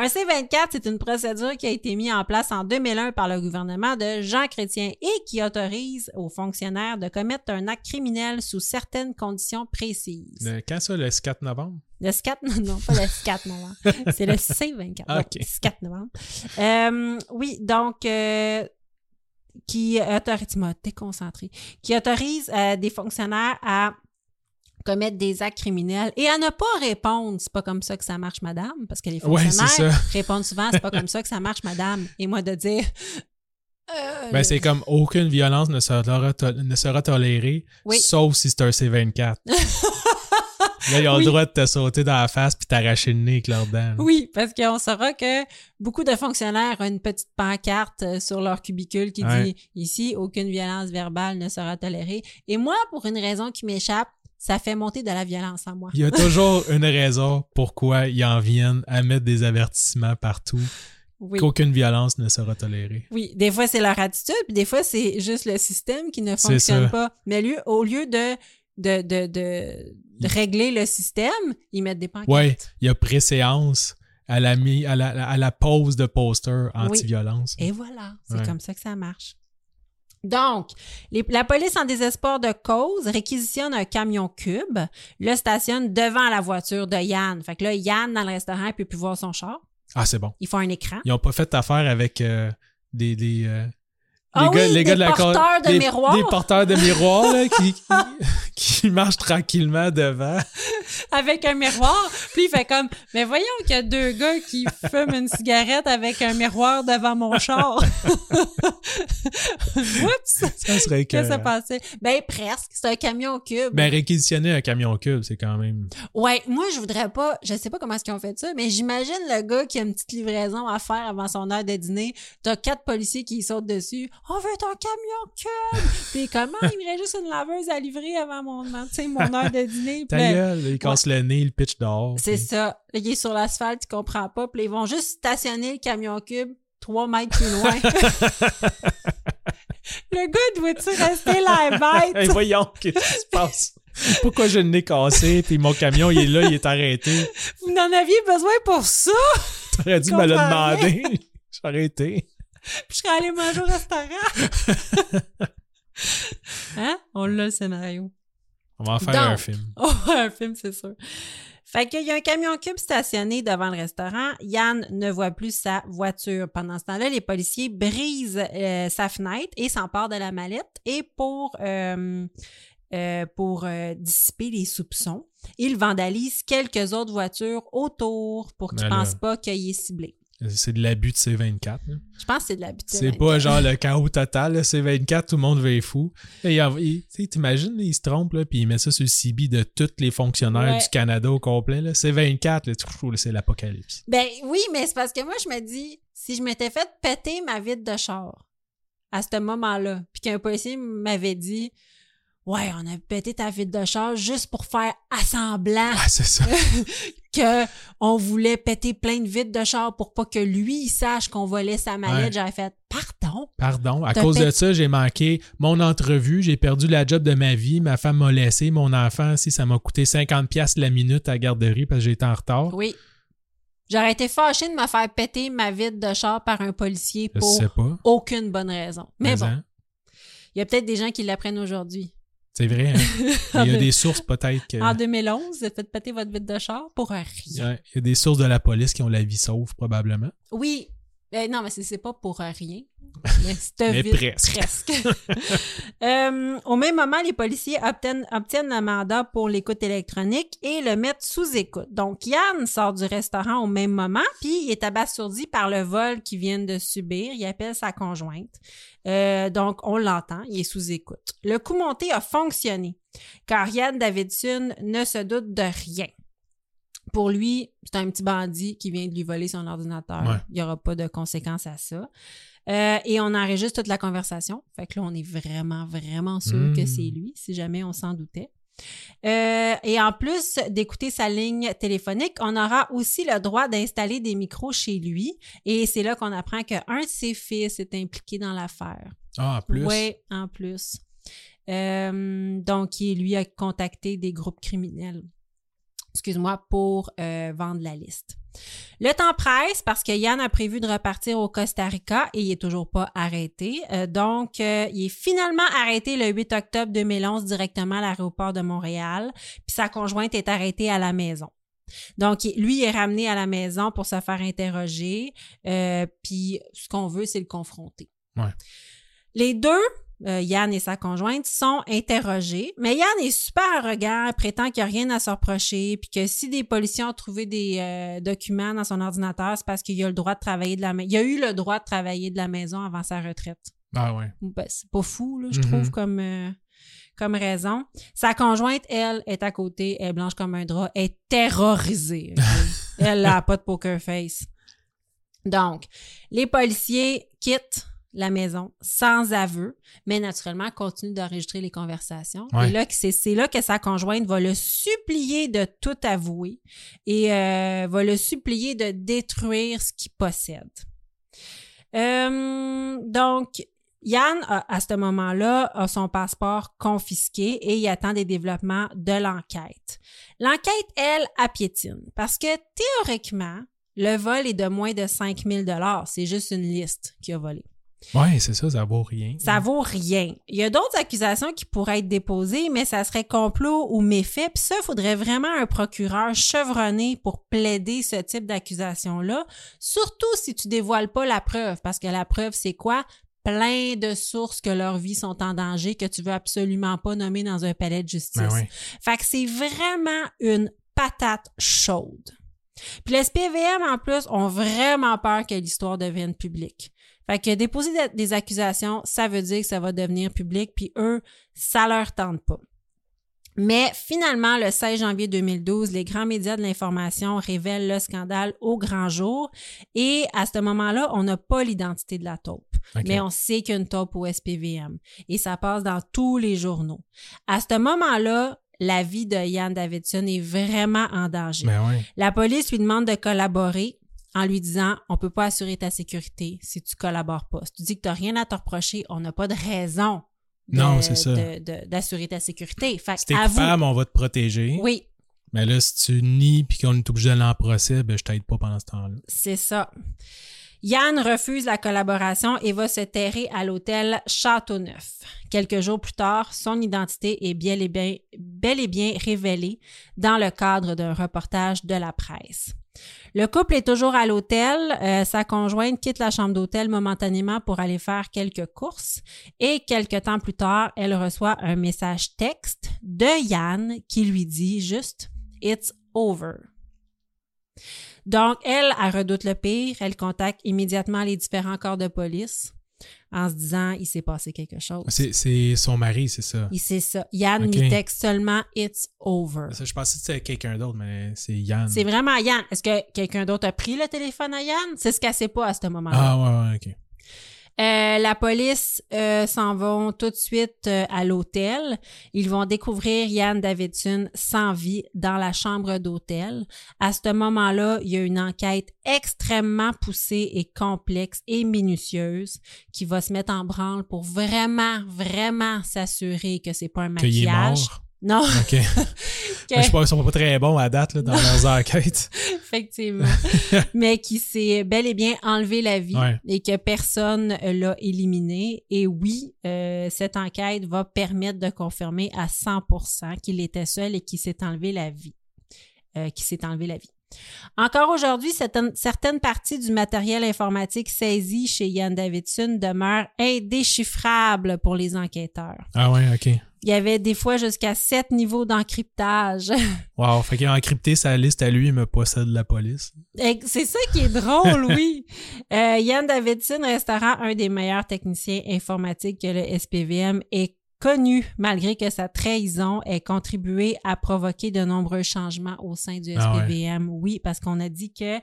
Un C24, c'est une procédure qui a été mise en place en 2001 par le gouvernement de Jean Chrétien et qui autorise aux fonctionnaires de commettre un acte criminel sous certaines conditions précises. Le- quand ça, le 4 novembre? Le SCAT, non, non, pas le SCAT novembre. C'est le C24. Ah, Non, ok. SCAT novembre. Euh, oui, donc, euh, qui autorise, tu m'as déconcentré, qui autorise euh, des fonctionnaires à commettre des actes criminels et à ne pas répondre. C'est pas comme ça que ça marche, madame, parce que les fonctionnaires répondent souvent, c'est pas comme ça que ça marche, madame. Et moi, de dire. euh, Ben, c'est comme aucune violence ne sera, to- ne sera tolérée, Oui. sauf si c'est un C24. Là, ils ont Oui. le droit de te sauter dans la face puis t'arracher le nez avec leurs dents. là. Oui, parce qu'on saura que beaucoup de fonctionnaires ont une petite pancarte euh, sur leur cubicule qui Ouais. dit ici aucune violence verbale ne sera tolérée. Et moi, pour une raison qui m'échappe, ça fait monter de la violence en moi. Il y a toujours une raison pourquoi ils en viennent à mettre des avertissements partout Oui. qu'aucune violence ne sera tolérée. Oui, des fois c'est leur attitude, puis des fois c'est juste le système qui ne fonctionne pas. Mais au lieu de de, de, de, de régler le système, ils mettent des pancartes. Ouais, il y a préséance à la, à la, à la pose de poster anti-violence. Et voilà, c'est Ouais. comme ça que ça marche. Donc, les- la police en désespoir de cause réquisitionne un camion cube, le stationne devant la voiture de Yann. Fait que là, Yann, dans le restaurant, il peut plus voir son char. Ah, c'est bon. Il faut un écran. Ils ont pas fait affaire avec euh, des, des, euh, Ah oui, des la co- porteurs de des- miroirs. Des porteurs de miroirs là, qui, qui marchent tranquillement devant. avec un miroir. Puis il fait comme, mais voyons qu'il y a deux gars qui fument une cigarette avec un miroir devant mon char. Oups! Ça serait que. Qu'est-ce qui s'est passé? Ben, presque. C'est un camion cube. Ben, réquisitionner un camion cube, c'est quand même. Ouais, moi, je voudrais pas, je sais pas comment est-ce qu'ils ont fait ça, mais j'imagine le gars qui a une petite livraison à faire avant son heure de dîner. T'as quatre policiers qui sautent dessus. On veut ton camion cube! Puis comment? Il me reste juste une laveuse à livrer avant mon, mon heure de dîner? Ta Puis là, gueule, il casse le nez, il pitch dehors. C'est puis- ça. Là, il est sur l'asphalte, il comprend pas. Puis là, ils vont juste stationner le camion cube trois mètres plus loin. le gars doit-tu rester Hey, bête? voyons, qu'est-ce qui se passe? Pourquoi j'ai le nez cassé, puis mon camion, il est là, il est arrêté? Vous en aviez besoin pour ça? T'aurais dû me le demander. J'ai arrêté. Puis je serais allée manger au restaurant. hein? On l'a le scénario. On va en faire Donc. un film. Oh, un film, c'est sûr. Fait qu'il y a un camion cube stationné devant le restaurant. Yann ne voit plus sa voiture. Pendant ce temps-là, les policiers brisent euh, sa fenêtre et s'emparent de la mallette. Et pour, euh, euh, pour dissiper les soupçons, ils vandalisent quelques autres voitures autour pour qu'ils ne Ben pensent pas qu'il est ciblé. C'est de l'abus de C24. là. Je pense que c'est de la butine. C'est pas genre le chaos total. là. C24, tout le monde va être fou. Et T'imagines, il se trompe, là, puis il met ça sur le CB de tous les fonctionnaires Ouais. du Canada au complet. là. C24, là, tout- c'est l'apocalypse. Ben oui, mais c'est parce que moi, je me dis, si je m'étais fait péter ma vitre de char à ce moment-là, puis qu'un policier m'avait dit, ouais, on a pété ta vitre de char juste pour faire assemblant Ah, c'est ça. que on voulait péter plein de vitres de char pour pas que lui il sache qu'on volait sa mallette. Ouais. J'avais fait, pardon? Pardon. À cause de ça, j'ai manqué mon entrevue. J'ai perdu la job de ma vie. Ma femme m'a laissé. Mon enfant, si ça m'a coûté 50$ piastres la minute à la garderie parce que j'étais en retard. Oui. J'aurais été fâchée de me faire péter ma vitre de char par un policier Je pour sais pas. aucune bonne raison. Mais bon, hein, il y a peut-être des gens qui l'apprennent aujourd'hui. C'est vrai. hein. Il y a des sources peut-être que. En 2011, vous avez fait péter votre vitre de char pour un rien. Il y a des sources de la police qui ont la vie sauve, probablement. Oui. Euh, non, mais c'est pas pour un rien. Mais, Mais presque. presque. Euh, au même moment, les policiers obtiennent, obtiennent le mandat pour l'écoute électronique et le mettent sous écoute. Donc, Yann sort du restaurant au même moment, puis il est abasourdi par le vol qu'il vient de subir. Il appelle sa conjointe. Euh, donc, on l'entend, il est sous écoute. Le coup monté a fonctionné, car Yann Davidson ne se doute de rien. Pour lui, c'est un petit bandit qui vient de lui voler son ordinateur. Ouais. Il n'y aura pas de conséquences à ça. Euh, et on enregistre toute la conversation. Fait que là, on est vraiment, vraiment sûr que c'est lui, si jamais on s'en doutait. Euh, et en plus d'écouter sa ligne téléphonique, on aura aussi le droit d'installer des micros chez lui. Et c'est là qu'on apprend qu'un de ses fils est impliqué dans l'affaire. Ah, en plus. Oui, en plus. Euh, donc, il lui a contacté des groupes criminels, excuse-moi, pour euh, vendre la liste. Le temps presse parce que Yann a prévu de repartir au Costa Rica et il est toujours pas arrêté. Euh, donc, euh, il est finalement arrêté le 8 octobre 2011 directement à l'aéroport de Montréal. Puis sa conjointe est arrêtée à la maison. Donc, il- lui est ramené à la maison pour se faire interroger. Puis, ce qu'on veut, c'est le confronter. Ouais. Les deux, euh, Yann et sa conjointe, sont interrogés, mais Yann est super arrogant, prétend qu'il n'y a rien à se reprocher, puis que si des policiers ont trouvé des euh, documents dans son ordinateur, c'est parce qu'il a le droit de travailler de la maison. Il a eu le droit de travailler de la maison avant sa retraite. Ah, ouais. Ben, c'est pas fou, là, je Mhm. trouve, comme, euh, comme raison. Sa conjointe, elle, est à côté, elle est blanche comme un drap, elle est terrorisée. elle n'a pas de poker face. Donc, les policiers quittent la maison sans aveu, mais naturellement continuent d'enregistrer les conversations. Ouais. Et là, c'est là que sa conjointe va le supplier de tout avouer et euh, va le supplier de détruire ce qu'il possède. Euh, donc, Yann, a- à ce moment-là, a son passeport confisqué et il attend des développements de l'enquête. L'enquête, elle, a piétine parce que théoriquement, le vol est de moins de 5000 dollars. C'est juste une liste qu'il a volé. Ouais, c'est ça, ça vaut rien. Ça vaut rien. Il y a d'autres accusations qui pourraient être déposées, mais ça serait complot ou méfait. Puis ça, il faudrait vraiment un procureur chevronné pour plaider ce type d'accusation-là. Surtout si tu dévoiles pas la preuve, parce que la preuve, c'est quoi? Plein de sources que leur vie sont en danger, que tu veux absolument pas nommer dans un palais de justice. Ben. Fait que c'est vraiment une patate chaude. Puis les SPVM, en plus, ont vraiment peur que l'histoire devienne publique. Fait que déposer des- accusations, ça veut dire que ça va devenir public, puis eux, ça leur tente pas. Mais finalement, le 16 janvier 2012, les grands médias de l'information révèlent le scandale au grand jour et à ce moment-là, on n'a pas l'identité de la taupe, mais on sait qu'il y a une taupe au SPVM et ça passe dans tous les journaux. À ce moment-là, la vie de Yann Davidson est vraiment en danger. Ben ouais. La police lui demande de collaborer en lui disant on peut pas assurer ta sécurité si tu collabores pas. Si tu dis que tu n'as rien à te reprocher, on n'a pas de raison de- Non, c'est ça. d'assurer ta sécurité. Fait Si t'es coupable, on va te protéger. Oui, Mais là, si tu nies puis qu'on est obligé d'aller en procès, ben je t'aide pas pendant ce temps-là. c'est ça. Yann refuse la collaboration et va se terrer à l'hôtel Châteauneuf. Quelques jours plus tard, son identité est bel et bien, bel et bien révélée dans le cadre d'un reportage de la presse. Le couple est toujours à l'hôtel. Euh, sa conjointe quitte la chambre d'hôtel momentanément pour aller faire quelques courses. Et quelques temps plus tard, elle reçoit un message texte de Yann qui lui dit juste It's over. Donc, elle, elle redoute le pire. Elle contacte immédiatement les différents corps de police en se disant il s'est passé quelque chose. C'est, c'est son mari, c'est ça. Il sait ça. Yann Ok. lui texte seulement It's over. Ça, Je pensais que c'était quelqu'un d'autre, mais c'est Yann. C'est vraiment Yann. Est-ce que quelqu'un d'autre a pris le téléphone à Yann? C'est ce qu'elle sait pas à ce moment-là. Ah ouais, ouais, ok. Euh, la police euh, s'en vont tout de suite euh, à l'hôtel. Ils vont découvrir Yann Davidson sans vie dans la chambre d'hôtel. À ce moment-là, il y a une enquête extrêmement poussée et complexe et minutieuse qui va se mettre en branle pour vraiment, vraiment s'assurer que c'est pas un maquillage. Non, Ok. Mais je pense qu'ils sont pas très bons à date là, dans leurs enquêtes. effectivement, mais qui s'est bel et bien enlevé la vie Ouais. et que personne l'a éliminé. Et oui, euh, cette enquête va permettre de confirmer à 100% qu'il était seul et qu'il s'est enlevé la vie. Euh, qu'il s'est enlevé la vie. Encore aujourd'hui, certaines, certaines parties du matériel informatique saisi chez Ian Davidson demeurent indéchiffrables pour les enquêteurs. Ah ouais, ok. Il y avait des fois jusqu'à sept niveaux d'encryptage. Wow, fait qu'il a encrypté sa liste à lui, mais pas celle de la police. C'est ça qui est drôle, oui. Euh, Yann Davidson restera un des meilleurs techniciens informatiques que le SPVM ait connu, malgré que sa trahison ait contribué à provoquer de nombreux changements au sein du Ah ouais. SPVM. Oui, parce qu'on a dit que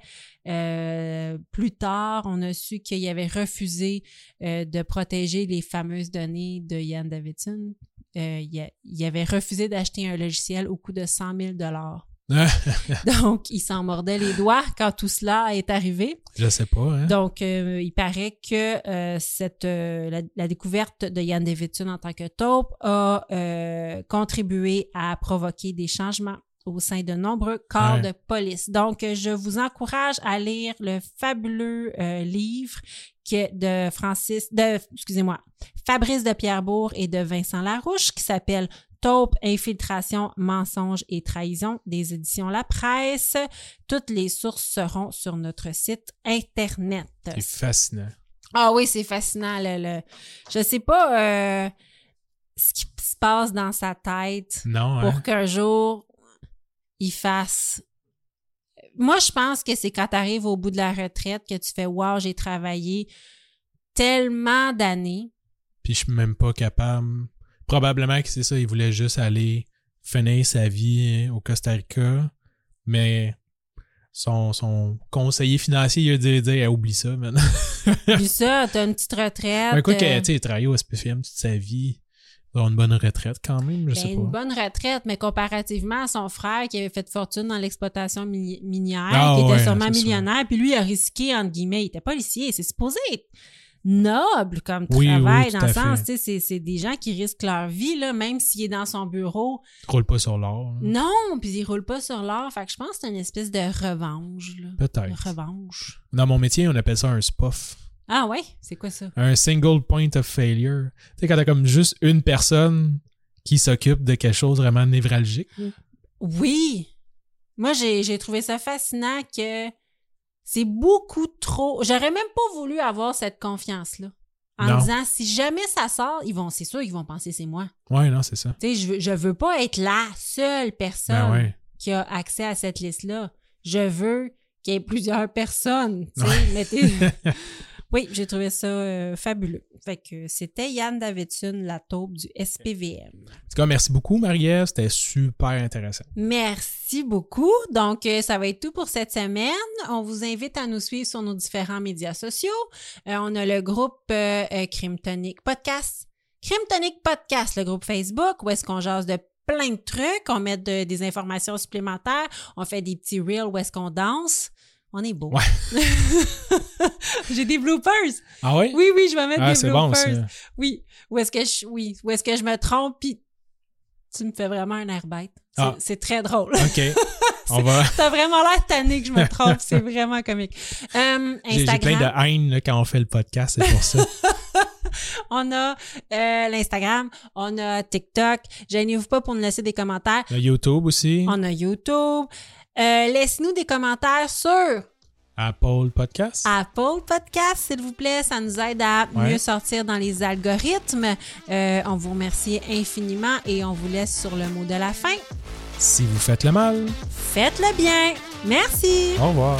euh, plus tard, on a su qu'il avait refusé euh, de protéger les fameuses données de Yann Davidson. Euh, il, a- il avait refusé d'acheter un logiciel au coût de 100 000 donc, il s'en mordait les doigts quand tout cela est arrivé. je sais pas, hein. Donc, euh, il paraît que euh, cette euh, la, la découverte de Yann Davidson en tant que taupe a contribué à provoquer des changements au sein de nombreux corps Ouais. de police. Donc, je vous encourage à lire le fabuleux livre qui est de Francis, de, excusez-moi, Fabrice de Pierrebourg et de Vincent Larouche qui s'appelle Taupe, infiltration, mensonge et trahison des éditions La Presse. Toutes les sources seront sur notre site Internet. C'est fascinant. Ah oui, c'est fascinant. Le, le- Je sais pas euh, ce qui se passe dans sa tête Non, pour hein. qu'un jour, il fasse... Moi, je pense que c'est quand tu arrives au bout de la retraite que tu fais « Wow, j'ai travaillé tellement d'années. Puis je suis même pas capable. Probablement que c'est ça, il voulait juste aller finir sa vie au Costa Rica, mais son, son conseiller financier, il a dit, dit Eh, oublie ça, maintenant. Puis ça, t'as une petite retraite. Un coup, euh, il a travaillé au SPFM toute sa vie. Il une bonne retraite quand même, je ben, sais une pas. bonne retraite, mais comparativement à son frère qui avait fait fortune dans l'exploitation mi- minière, Ah qui était ouais, sûrement millionnaire, puis lui il a risqué, entre guillemets, il était policier, c'est supposé être noble comme Oui, travail, oui, dans le sens, tu sais, c'est- c'est des gens qui risquent leur vie, là, même s'il est dans son bureau. Il roule pas sur l'or. là. Non, puis il roule pas sur l'or, fait que je pense que c'est une espèce de revanche, là. Peut-être. Revanche. Dans mon métier, on appelle ça un SPOF. Ah ouais? C'est quoi ça? Un single point of failure. Tu sais, quand t'as comme juste une personne qui s'occupe de quelque chose vraiment névralgique. Oui. Moi, j'ai j'ai trouvé ça fascinant que c'est beaucoup trop. J'aurais même pas voulu avoir cette confiance-là. En Non. disant, si jamais ça sort, ils vont, c'est sûr, ils vont penser c'est moi. Ouais, non, c'est ça. Tu sais, je veux, je veux pas être la seule personne Ben ouais. qui a accès à cette liste-là. Je veux qu'il y ait plusieurs personnes. tu sais, Ouais. oui, j'ai trouvé ça euh, fabuleux. Fait que c'était Yann Davidson, la taupe du SPVM. En tout cas, merci beaucoup, Marie-Ève. C'était super intéressant. Merci beaucoup. Donc, euh, ça va être tout pour cette semaine. On vous invite à nous suivre sur nos différents médias sociaux. Euh, on a le groupe euh, euh, Crime Tonic Podcast. Crime Tonic Podcast, le groupe Facebook, où est-ce qu'on jase de plein de trucs. On met de- des informations supplémentaires. On fait des petits reels où est-ce qu'on danse. On est beau. Ouais. J'ai des bloopers. Ah oui? Oui, oui, je vais mettre Ah, des bon, bloopers. Oui. Où est-ce que je, oui. Où est-ce que je me trompe puis tu me fais vraiment un air bête. C'est, Ah. très drôle. OK. On va. T'as vraiment l'air tanné que je me trompe. c'est vraiment comique. Euh, J'ai plein de haine là, quand on fait le podcast, c'est pour ça. On a euh, l'Instagram. On a TikTok. Gênez-vous pas pour nous laisser des commentaires. Le YouTube aussi. On a YouTube. Euh, laissez-nous des commentaires sur Apple Podcast. Apple Podcast, s'il vous plaît. Ça nous aide à Ouais. mieux sortir dans les algorithmes. Euh, on vous remercie infiniment et on vous laisse sur le mot de la fin. Si vous faites le mal, Faites-le bien. Merci. au revoir.